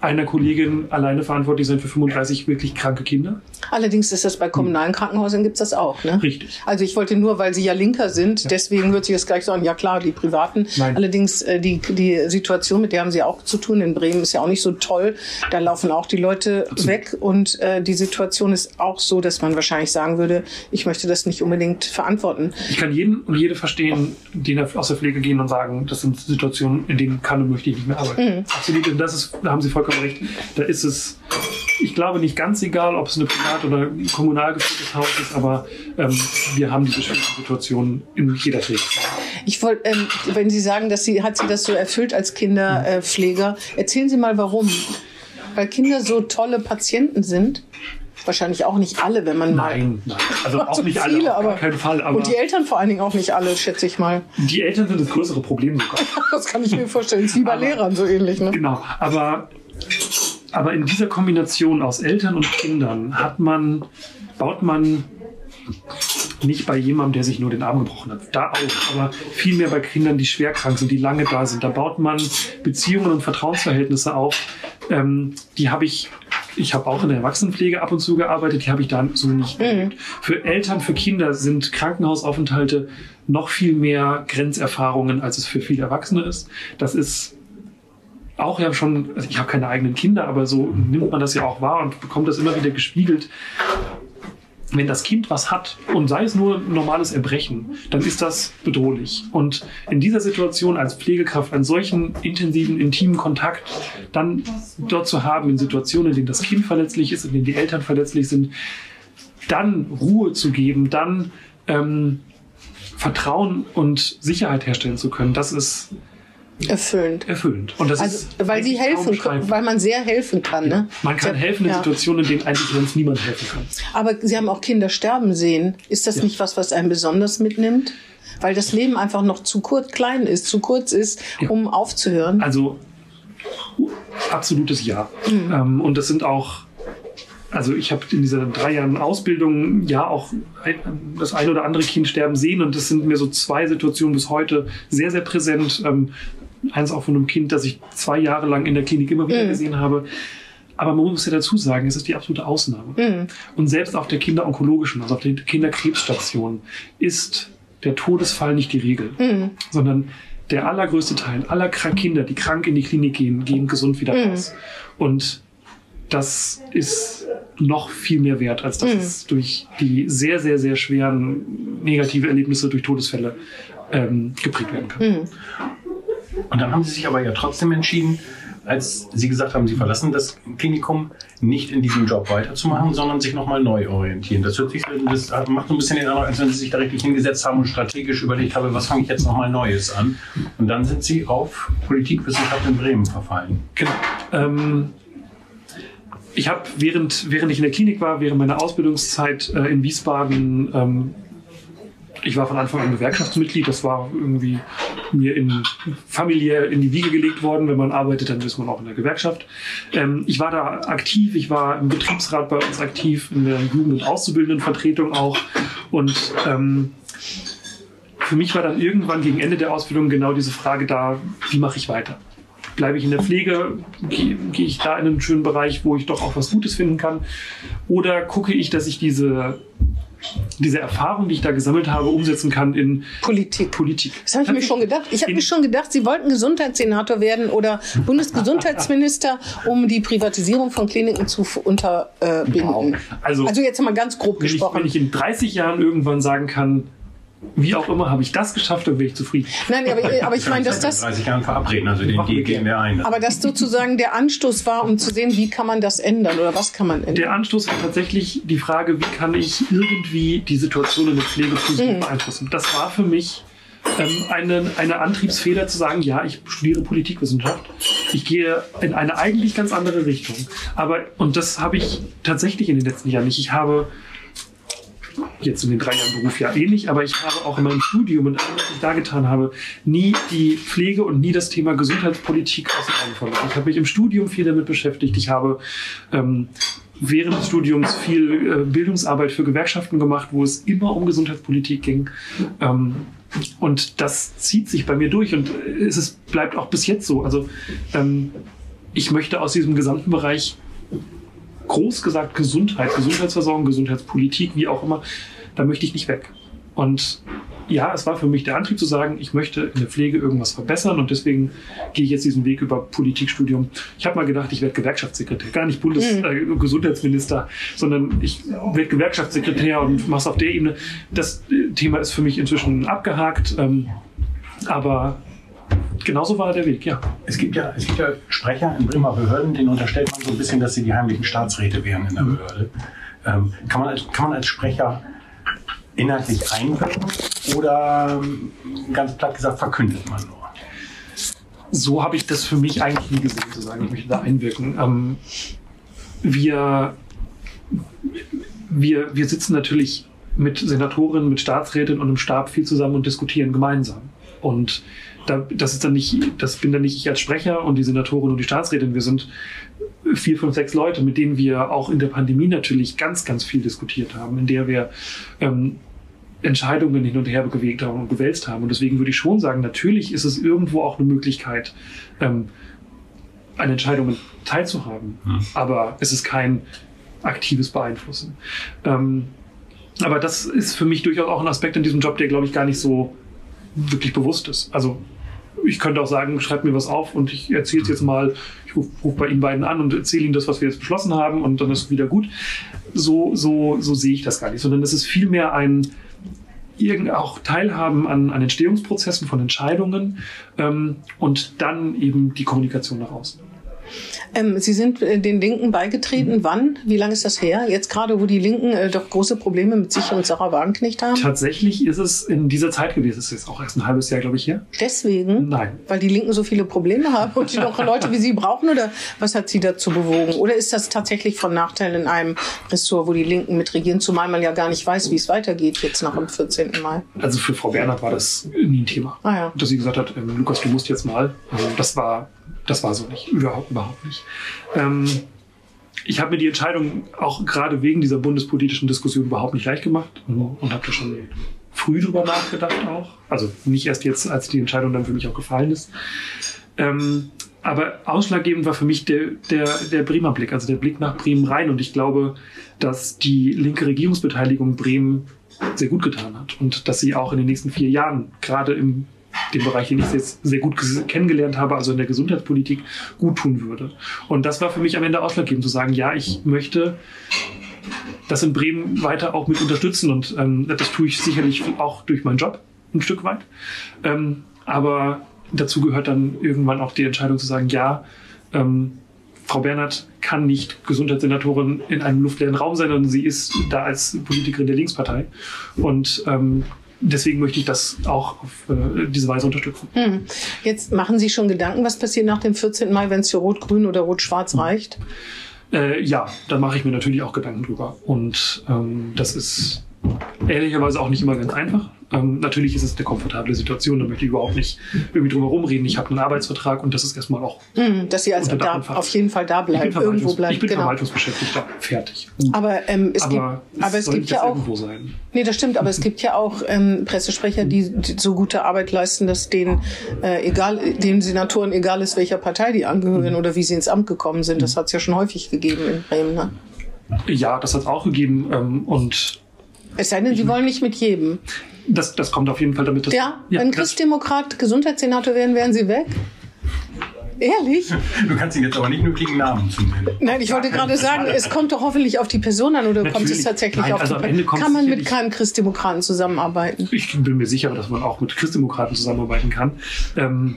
S3: einer Kollegin alleine verantwortlich sein für 35 wirklich kranke Kinder?
S2: Allerdings ist das bei kommunalen Krankenhäusern gibt's das auch, ne?
S3: Richtig.
S2: Also ich wollte nur, weil Sie ja Linker sind, deswegen wird sich das gleich sagen, ja klar, die Privaten.
S3: Nein.
S2: Allerdings äh, die, die Situation, mit der haben Sie auch zu tun in Bremen, ist ja auch nicht so toll. Da laufen auch die Leute weg und äh, die Situation ist auch so, dass man wahrscheinlich sagen würde, ich möchte das nicht unbedingt verantworten.
S3: Ich kann jeden und jede verstehen, die aus der Pflege gehen und sagen, das sind Situationen, in denen kann und möchte ich nicht mehr arbeiten. Absolut. Und das ist, da haben Sie vollkommen recht. Da ist es, ich glaube, nicht ganz egal, ob es eine privat oder kommunal geführtes Haus ist, aber ähm, wir haben diese schwierigen Situationen in jeder Pflege.
S2: Ich wollte, ähm, wenn Sie sagen, dass Sie, hat Sie das so erfüllt als Kinderpfleger, erzählen Sie mal warum. Weil Kinder so tolle Patienten sind. Wahrscheinlich auch nicht alle, wenn man mal.
S3: Nein, nein. Also auch
S2: So
S3: nicht
S2: viele,
S3: alle, auf
S2: aber-
S3: keinen Fall. Aber
S2: Und die Eltern vor allen Dingen auch nicht alle, schätze ich mal.
S3: die Eltern sind das größere Problem sogar.
S2: Das kann ich mir vorstellen. Ist wie bei
S3: Aber-
S2: Lehrern so ähnlich, ne?
S3: Genau, aber, aber in dieser Kombination aus Eltern und Kindern hat man, baut man nicht bei jemandem, der sich nur den Arm gebrochen hat. Da auch, aber vielmehr bei Kindern, die schwer krank sind, die lange da sind. Da baut man Beziehungen und Vertrauensverhältnisse auf. Ähm, die habe ich ich habe auch in der Erwachsenenpflege ab und zu gearbeitet, die habe ich da so nicht erlebt. Für Eltern, für Kinder sind Krankenhausaufenthalte noch viel mehr Grenzerfahrungen, als es für viele Erwachsene ist. Das ist auch ja schon, also ich habe keine eigenen Kinder, aber so nimmt man das ja auch wahr und bekommt das immer wieder gespiegelt. Wenn das Kind was hat und sei es nur ein normales Erbrechen, dann ist das bedrohlich. Und in dieser Situation als Pflegekraft einen solchen intensiven, intimen Kontakt dann dort zu haben, in Situationen, in denen das Kind verletzlich ist, in denen die Eltern verletzlich sind, dann Ruhe zu geben, dann ähm, Vertrauen und Sicherheit herstellen zu können, das ist
S2: Erfüllend.
S3: erfüllend. Und das
S2: Also,
S3: ist
S2: weil sie helfen, können, weil man sehr helfen kann. Ne?
S3: Man kann
S2: Sie-
S3: helfen in
S2: ja.
S3: Situationen, in denen eigentlich sonst niemand helfen kann.
S2: Aber Sie haben auch Kinder sterben sehen. Ist das
S3: Ja.
S2: nicht was, was einen besonders mitnimmt? Weil das Leben einfach noch zu kurz, klein ist, zu kurz ist,
S3: Ja.
S2: um aufzuhören.
S3: Also absolutes Ja.
S2: Mhm.
S3: Ähm, und das sind auch, also ich habe in dieser drei Jahren Ausbildung ja auch ein, das ein oder andere Kind sterben sehen und das sind mir so zwei Situationen bis heute sehr, sehr präsent. Ähm, eins auch von einem Kind, das ich zwei Jahre lang in der Klinik immer wieder
S2: Mhm.
S3: gesehen habe. Aber man muss ja dazu sagen, es ist die absolute Ausnahme.
S2: Mhm.
S3: Und selbst auf der kinderonkologischen, also auf der Kinderkrebsstation, ist der Todesfall nicht die Regel,
S2: Mhm.
S3: sondern der allergrößte Teil aller Kinder, die krank in die Klinik gehen, gehen gesund wieder
S2: Mhm.
S3: raus. Und das ist noch viel mehr wert, als dass
S2: Mhm.
S3: es durch die sehr, sehr, sehr schweren negative Erlebnisse durch Todesfälle ähm, geprägt werden kann.
S2: Mhm.
S4: Und dann haben Sie sich aber ja trotzdem entschieden, als Sie gesagt haben, Sie verlassen das Klinikum, nicht in diesem Job weiterzumachen, sondern sich nochmal neu orientieren. Das, hört sich, das macht so ein bisschen den Eindruck, als wenn Sie sich da richtig hingesetzt haben und strategisch überlegt haben, was fange ich jetzt nochmal Neues an. Und dann sind Sie auf Politikwissenschaft in Bremen verfallen.
S3: Genau. Ähm, ich habe während, während ich in der Klinik war, während meiner Ausbildungszeit äh, in Wiesbaden, ähm, ich war von Anfang an Gewerkschaftsmitglied. Das war irgendwie mir in, familiär in die Wiege gelegt worden. Wenn man arbeitet, dann ist man auch in der Gewerkschaft. Ähm, ich war da aktiv. Ich war im Betriebsrat bei uns aktiv, in der Jugend- und Auszubildendenvertretung auch. Und ähm, für mich war dann irgendwann gegen Ende der Ausbildung genau diese Frage da, wie mache ich weiter? Bleibe ich in der Pflege? Gehe gehe ich da in einen schönen Bereich, wo ich doch auch was Gutes finden kann? Oder gucke ich, dass ich diese, diese Erfahrung, die ich da gesammelt habe, umsetzen kann in
S2: Politik.
S3: Politik?
S2: Das habe ich mir schon gedacht. Ich habe mir schon gedacht, Sie wollten Gesundheitssenator werden oder Bundesgesundheitsminister, um die Privatisierung von Kliniken zu unterbinden.
S3: Also,
S2: Also jetzt mal ganz grob
S3: wenn, ich,
S2: gesprochen.
S3: wenn ich in 30 Jahren irgendwann sagen kann, wie auch immer, habe ich das geschafft, dann bin ich zufrieden.
S2: Nein, aber, aber ich meine, dass
S4: in
S2: das,
S4: 30 Jahren verabreden, also den Deal gehen wir ein.
S2: aber das sozusagen der Anstoß war, um zu sehen, wie kann man das ändern oder was kann man ändern.
S3: Der Anstoß war tatsächlich die Frage, wie kann ich irgendwie die Situation in der Pflege positiv
S2: Mhm.
S3: beeinflussen. Das war für mich ähm, eine, eine Antriebsfeder zu sagen, ja, ich studiere Politikwissenschaft. Ich gehe in eine eigentlich ganz andere Richtung. Aber, und das habe ich tatsächlich in den letzten Jahren nicht. Ich habe jetzt in den drei Jahren Beruf ja ähnlich, aber ich habe auch in meinem Studium und allem, was ich da getan habe, nie die Pflege und nie das Thema Gesundheitspolitik aus den Augen verloren. Ich habe mich im Studium viel damit beschäftigt. Ich habe ähm, während des Studiums viel äh, Bildungsarbeit für Gewerkschaften gemacht, wo es immer um Gesundheitspolitik ging. Ähm, und das zieht sich bei mir durch und es ist, bleibt auch bis jetzt so. Also ähm, ich möchte aus diesem gesamten Bereich groß gesagt Gesundheit, Gesundheitsversorgung, Gesundheitspolitik, wie auch immer, da möchte ich nicht weg. Und ja, es war für mich der Antrieb zu sagen, ich möchte in der Pflege irgendwas verbessern und deswegen gehe ich jetzt diesen Weg über Politikstudium. Ich habe mal gedacht, ich werde Gewerkschaftssekretär, gar nicht Bundesgesundheitsminister, sondern ich werde Gewerkschaftssekretär und mache es auf der Ebene. Das äh, Thema ist für mich inzwischen abgehakt, ähm, aber genauso war der Weg, ja.
S4: Es gibt ja, es gibt ja Sprecher in Bremer Behörden, denen unterstellt man so ein bisschen, dass sie die heimlichen Staatsräte wären in der Behörde. Ähm, kann, man als, kann man als Sprecher inhaltlich einwirken oder ähm, ganz platt gesagt verkündet man nur?
S3: so habe ich das für mich eigentlich nie gesehen, zu sagen, ich möchte da einwirken. Ähm, wir, wir, wir sitzen natürlich mit Senatorinnen, mit Staatsrätinnen und im Stab viel zusammen und diskutieren gemeinsam. Und da, das ist dann nicht, das bin dann nicht ich als Sprecher und die Senatorin und die Staatsrätin. Wir sind vier, fünf, sechs Leute, mit denen wir auch in der Pandemie natürlich ganz, ganz viel diskutiert haben, in der wir ähm, Entscheidungen hin und her bewegt haben und gewälzt haben. Und deswegen würde ich schon sagen, natürlich ist es irgendwo auch eine Möglichkeit, ähm, an Entscheidungen teilzuhaben.
S4: Hm.
S3: Aber es ist kein aktives Beeinflussen. Ähm, aber das ist für mich durchaus auch ein Aspekt in diesem Job, der, glaube ich, gar nicht so wirklich bewusst ist. Also ich könnte auch sagen, schreibt mir was auf und ich erzähle es jetzt mal, ich rufe ruf bei Ihnen beiden an und erzähle Ihnen das, was wir jetzt beschlossen haben und dann ist es wieder gut. So, so, so sehe ich das gar nicht, sondern es ist vielmehr ein irgend auch Teilhaben an, an Entstehungsprozessen von Entscheidungen ähm, und dann eben die Kommunikation nach außen.
S2: Ähm, Sie sind äh, den Linken beigetreten.
S3: Mhm.
S2: Wann? Wie lange ist das her? Jetzt gerade, wo die Linken äh, doch große Probleme mit sich und Sarah Wagenknecht haben?
S3: Tatsächlich ist es in dieser Zeit gewesen, es ist jetzt auch erst ein halbes Jahr, glaube ich, her.
S2: Deswegen?
S3: Nein.
S2: Weil die Linken so viele Probleme haben und die doch Leute wie Sie brauchen? Oder was hat Sie dazu bewogen? Oder ist das tatsächlich von Nachteil in einem Ressort, wo die Linken mitregieren, zumal man ja gar nicht weiß, wie es weitergeht jetzt nach dem 14. Mai?
S3: Also für Frau Bernhard war das nie ein Thema.
S2: Ah ja.
S3: Dass sie gesagt hat, ähm, Lukas, du musst jetzt mal. Also das war, das war so nicht. Überhaupt, überhaupt nicht. Ähm, ich habe mir die Entscheidung auch gerade wegen dieser bundespolitischen Diskussion überhaupt nicht leicht gemacht und habe da schon früh drüber nachgedacht auch. Also nicht erst jetzt, als die Entscheidung dann für mich auch gefallen ist. Ähm, aber ausschlaggebend war für mich der, der, der Bremer Blick, also der Blick nach Bremen rein. Und ich glaube, dass die linke Regierungsbeteiligung Bremen sehr gut getan hat und dass sie auch in den nächsten vier Jahren, gerade im dem Bereich, den ich jetzt sehr gut kennengelernt habe, also in der Gesundheitspolitik, gut tun würde. Und das war für mich am Ende ausschlaggebend, zu sagen, ja, ich möchte das in Bremen weiter auch mit unterstützen und ähm, das tue ich sicherlich auch durch meinen Job ein Stück weit. Ähm, aber dazu gehört dann irgendwann auch die Entscheidung zu sagen, ja, ähm, Frau Bernhard kann nicht Gesundheitssenatorin in einem luftleeren Raum sein, sondern sie ist da als Politikerin der Linkspartei. Und ähm, deswegen möchte ich das auch auf äh, diese Weise unterstützen.
S2: Hm. Jetzt machen Sie schon Gedanken, was passiert nach dem 14. Mai, wenn es für Rot-Grün oder Rot-Schwarz reicht?
S3: Äh, ja, da mache ich mir natürlich auch Gedanken drüber. Und ähm, das ist ehrlicherweise auch nicht immer ganz einfach. Ähm, natürlich ist es eine komfortable Situation, da möchte ich überhaupt nicht irgendwie drum herum reden. Ich habe einen Arbeitsvertrag und das ist erstmal auch.
S2: Hm, dass Sie also da auf jeden Fall da bleiben, irgendwo bleiben.
S3: ich bin
S2: genau.
S3: Verwaltungsbeschäftigter. Fertig.
S2: Aber, ähm, es,
S3: aber
S2: gibt, aber es gibt ja auch.
S3: irgendwo sein.
S2: Nee, das stimmt, aber es gibt ja auch ähm, Pressesprecher, die, die so gute Arbeit leisten, dass denen, äh, egal, den Senatoren egal ist, welcher Partei die angehören oder wie sie ins Amt gekommen sind. Das hat es ja schon häufig gegeben in Bremen. Ne?
S3: Ja, das hat es auch gegeben. Ähm, und
S2: Es sei denn, sie wollen nicht mit jedem.
S3: das, das kommt auf jeden Fall damit. dass-
S2: Ja, wenn
S3: das-
S2: Christdemokrat Gesundheitssenator wären, wären sie weg. Ehrlich?
S4: Du kannst ihn jetzt aber nicht nötigen Namen zu nennen.
S2: Nein, ich wollte gerade sagen, es kommt doch hoffentlich auf die Person an oder kommt es tatsächlich
S3: Nein,
S2: auf
S3: also
S2: die
S3: am Ende kommt
S2: Kann man mit keinem Christdemokraten zusammenarbeiten?
S3: ich bin mir sicher, dass man auch mit Christdemokraten zusammenarbeiten kann. Ähm,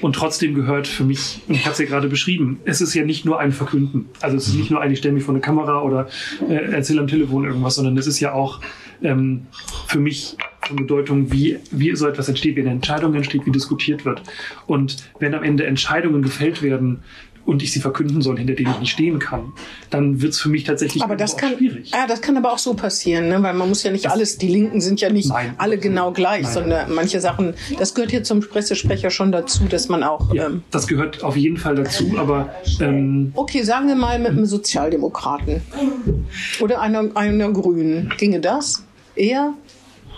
S3: und trotzdem gehört für mich, und ich habe es ja gerade beschrieben, es ist ja nicht nur ein Verkünden. Also es ist nicht nur ein, ich stelle mich vor eine Kamera oder äh, erzähle am Telefon irgendwas, sondern es ist ja auch ähm, für mich von Bedeutung, wie, wie so etwas entsteht, wie eine Entscheidung entsteht, wie diskutiert wird. Und wenn am Ende Entscheidungen gefällt werden und ich sie verkünden soll, hinter denen ich nicht stehen kann, dann wird es für mich tatsächlich
S2: Aber das kann,
S3: schwierig.
S2: ja, das kann aber auch so passieren, ne? weil man muss ja nicht alles, die Linken sind ja nicht
S3: Nein.
S2: alle genau gleich,
S3: Nein.
S2: sondern manche Sachen, das gehört hier zum Pressesprecher schon dazu, dass man auch,
S3: Ja,
S2: ähm,
S3: das gehört auf jeden Fall dazu, aber ähm,
S2: okay, sagen wir mal mit einem Sozialdemokraten oder einer, einer Grünen, ginge das? Eher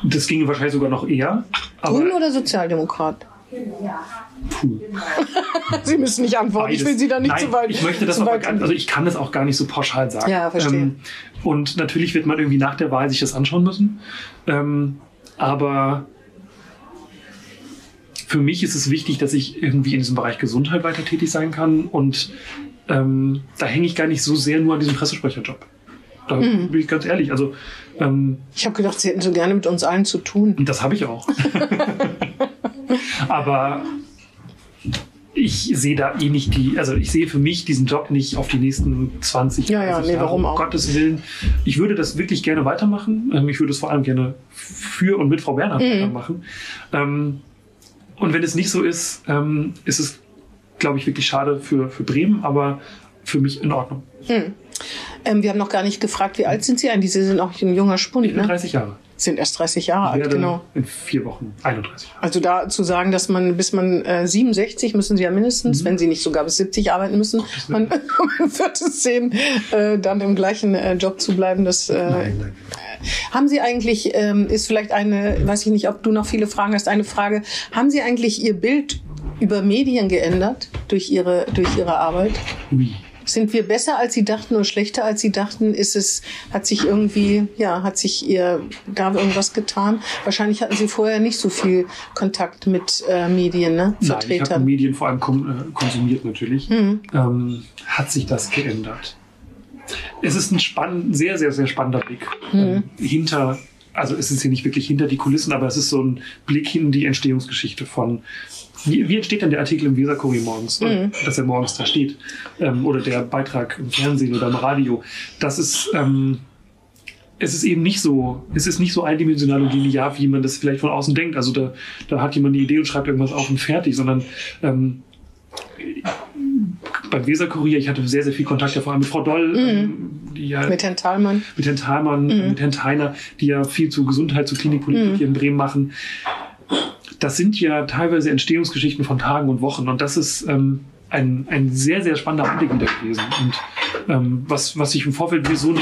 S3: Das ginge wahrscheinlich sogar noch eher.
S2: Grün oder Sozialdemokrat? Sie müssen nicht antworten, ich will Sie da nicht
S3: Nein,
S2: zu weit.
S3: Ich möchte das aber gar, also ich kann das auch gar nicht so pauschal sagen. Ähm,
S2: Ja, verstehe.
S3: und natürlich wird man irgendwie nach der Wahl sich das anschauen müssen. Ähm, aber für mich ist es wichtig, dass ich irgendwie in diesem Bereich Gesundheit weiter tätig sein kann. Und ähm, da hänge ich gar nicht so sehr nur an diesem Pressesprecherjob. Da
S2: Mhm.
S3: bin ich ganz ehrlich. Also ähm,
S2: ich habe gedacht, Sie hätten so gerne mit uns allen zu tun.
S3: und das habe ich auch. Aber ich sehe da eh nicht die, also ich sehe für mich diesen Job nicht auf die nächsten 20
S2: Ja, ja,
S3: 30
S2: nee,
S3: Jahre,
S2: warum
S3: um
S2: auch?
S3: Gottes Willen. Ich würde das wirklich gerne weitermachen. Ähm, Ich würde es vor allem gerne für und mit Frau Bernhard
S2: Mhm.
S3: weitermachen. Ähm, Und wenn es nicht so ist, ähm, ist es, glaube ich, wirklich schade für, für Bremen, aber für mich in Ordnung.
S2: Ähm, wir haben noch gar nicht gefragt, wie alt sind Sie eigentlich? Sie sind auch ein junger Spund,
S3: Ich bin
S2: ne?
S3: 30 Jahre.
S2: Sind erst 30 Jahre alt, genau.
S3: in vier Wochen 31.
S2: Also da zu sagen, dass man bis man äh, 67 müssen sie ja mindestens, wenn sie nicht sogar bis 70 arbeiten müssen, man, man wird es sehen, äh, dann im gleichen äh, Job zu bleiben. Das äh,
S3: Nein, nein.
S2: haben Sie eigentlich, ähm, ist vielleicht eine, weiß ich nicht, ob du noch viele Fragen hast, eine Frage. Haben Sie eigentlich Ihr Bild über Medien geändert durch Ihre, durch Ihre Arbeit?
S3: Ui.
S2: Sind wir besser als Sie dachten oder schlechter als Sie dachten? Ist es, hat sich irgendwie, ja, hat sich ihr da irgendwas getan? Wahrscheinlich hatten Sie vorher nicht so viel Kontakt mit äh, Medien, ne?
S3: Nein, ich habe
S2: Vertretern.
S3: Medien vor allem äh, konsumiert natürlich.
S2: Mhm.
S3: Ähm, hat sich das geändert? Es ist ein spann sehr, sehr, sehr spannender Blick
S2: Mhm.
S3: ähm, hinter, also es ist hier nicht wirklich hinter die Kulissen, aber es ist so ein Blick in die Entstehungsgeschichte von wie, wie entsteht denn der Artikel im Weserkurier morgens,
S2: Mhm.
S3: dass er morgens da steht? Ähm, oder der Beitrag im Fernsehen oder im Radio. Das ist, ähm, es ist eben nicht so, es ist nicht so eindimensional und linear, wie man das vielleicht von außen denkt. Also da, da hat jemand eine Idee und schreibt irgendwas auf und fertig, sondern ähm, beim Weserkurier, ich hatte sehr, sehr viel Kontakt ja vor allem mit Frau Doll, ähm, die ja
S2: Mit Herrn Thalmann.
S3: mit Herrn Thalmann, mit Herrn Theiner, die ja viel zu Gesundheit, zu Klinikpolitik hier in Bremen machen. Das sind ja teilweise Entstehungsgeschichten von Tagen und Wochen und das ist ähm, ein, ein sehr, sehr spannender Anblick wieder gewesen. Und ähm, was, was ich im Vorfeld mir so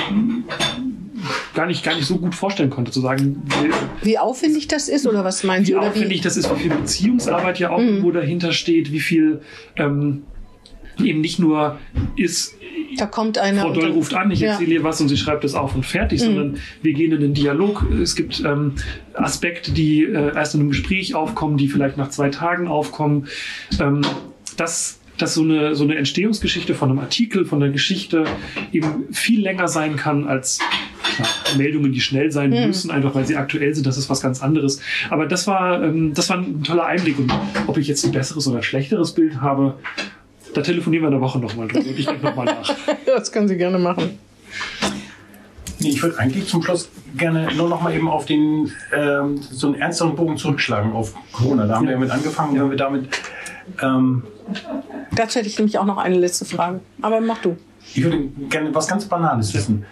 S3: gar nicht, gar nicht so gut vorstellen konnte, zu sagen, wie,
S2: Wie aufwendig das ist oder was meinen Sie?
S3: wie aufwendig das ist, wie viel Beziehungsarbeit ja auch irgendwo dahinter steht, wie viel ähm, eben nicht nur ist,
S2: Da kommt einer.
S3: Frau Doll ruft an, ich
S2: Ja.
S3: erzähle ihr was und sie schreibt es auf und fertig, sondern wir gehen in den Dialog. Es gibt ähm, Aspekte, die äh, erst in einem Gespräch aufkommen, die vielleicht nach zwei Tagen aufkommen. Ähm, dass, dass so eine, so eine Entstehungsgeschichte von einem Artikel, von einer Geschichte eben viel länger sein kann als klar, Meldungen, die schnell sein müssen, einfach weil sie aktuell sind. Das ist was ganz anderes. Aber das war, ähm, das war ein toller Einblick. Und ob ich jetzt ein besseres oder ein schlechteres Bild habe, da telefonieren wir in der Woche nochmal drüber und ich denke nochmal nach.
S2: Das können Sie gerne machen.
S4: Nee, ich würde eigentlich zum Schluss gerne nur noch mal eben auf den ähm, so einen ernsteren Bogen zurückschlagen auf Corona. Da haben wir ja mit angefangen, wenn wir damit. Ähm,
S2: Dazu hätte ich nämlich auch noch eine letzte Frage. Aber mach du.
S4: ich würde gerne was ganz Banales wissen.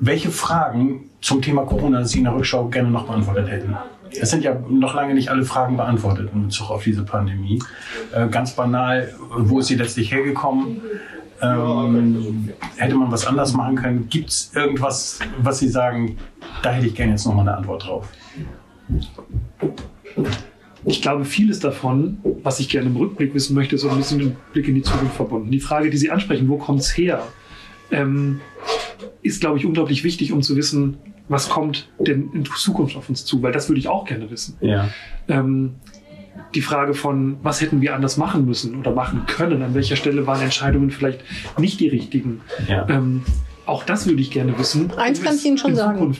S4: Welche Fragen zum Thema Corona Sie in der Rückschau gerne noch beantwortet hätten? Es sind ja noch lange nicht alle Fragen beantwortet in Bezug auf diese Pandemie. Äh, ganz banal, wo ist sie letztlich hergekommen? Ähm, hätte man was anders machen können? Gibt es irgendwas, was Sie sagen, da hätte ich gerne jetzt nochmal eine Antwort drauf?
S3: Ich glaube, vieles davon, was ich gerne im Rückblick wissen möchte, ist so ein bisschen mit dem Blick in die Zukunft verbunden. Die Frage, die Sie ansprechen, wo kommt es her, ähm, ist, glaube ich, unglaublich wichtig, um zu wissen, was kommt denn in Zukunft auf uns zu, weil das würde ich auch gerne wissen.
S4: Ja.
S3: Ähm, die Frage von, was hätten wir anders machen müssen oder machen können, an welcher Stelle waren Entscheidungen vielleicht nicht die richtigen.
S4: Ja.
S3: Ähm, auch das würde ich gerne wissen.
S2: Eins kann ich Ihnen schon sagen.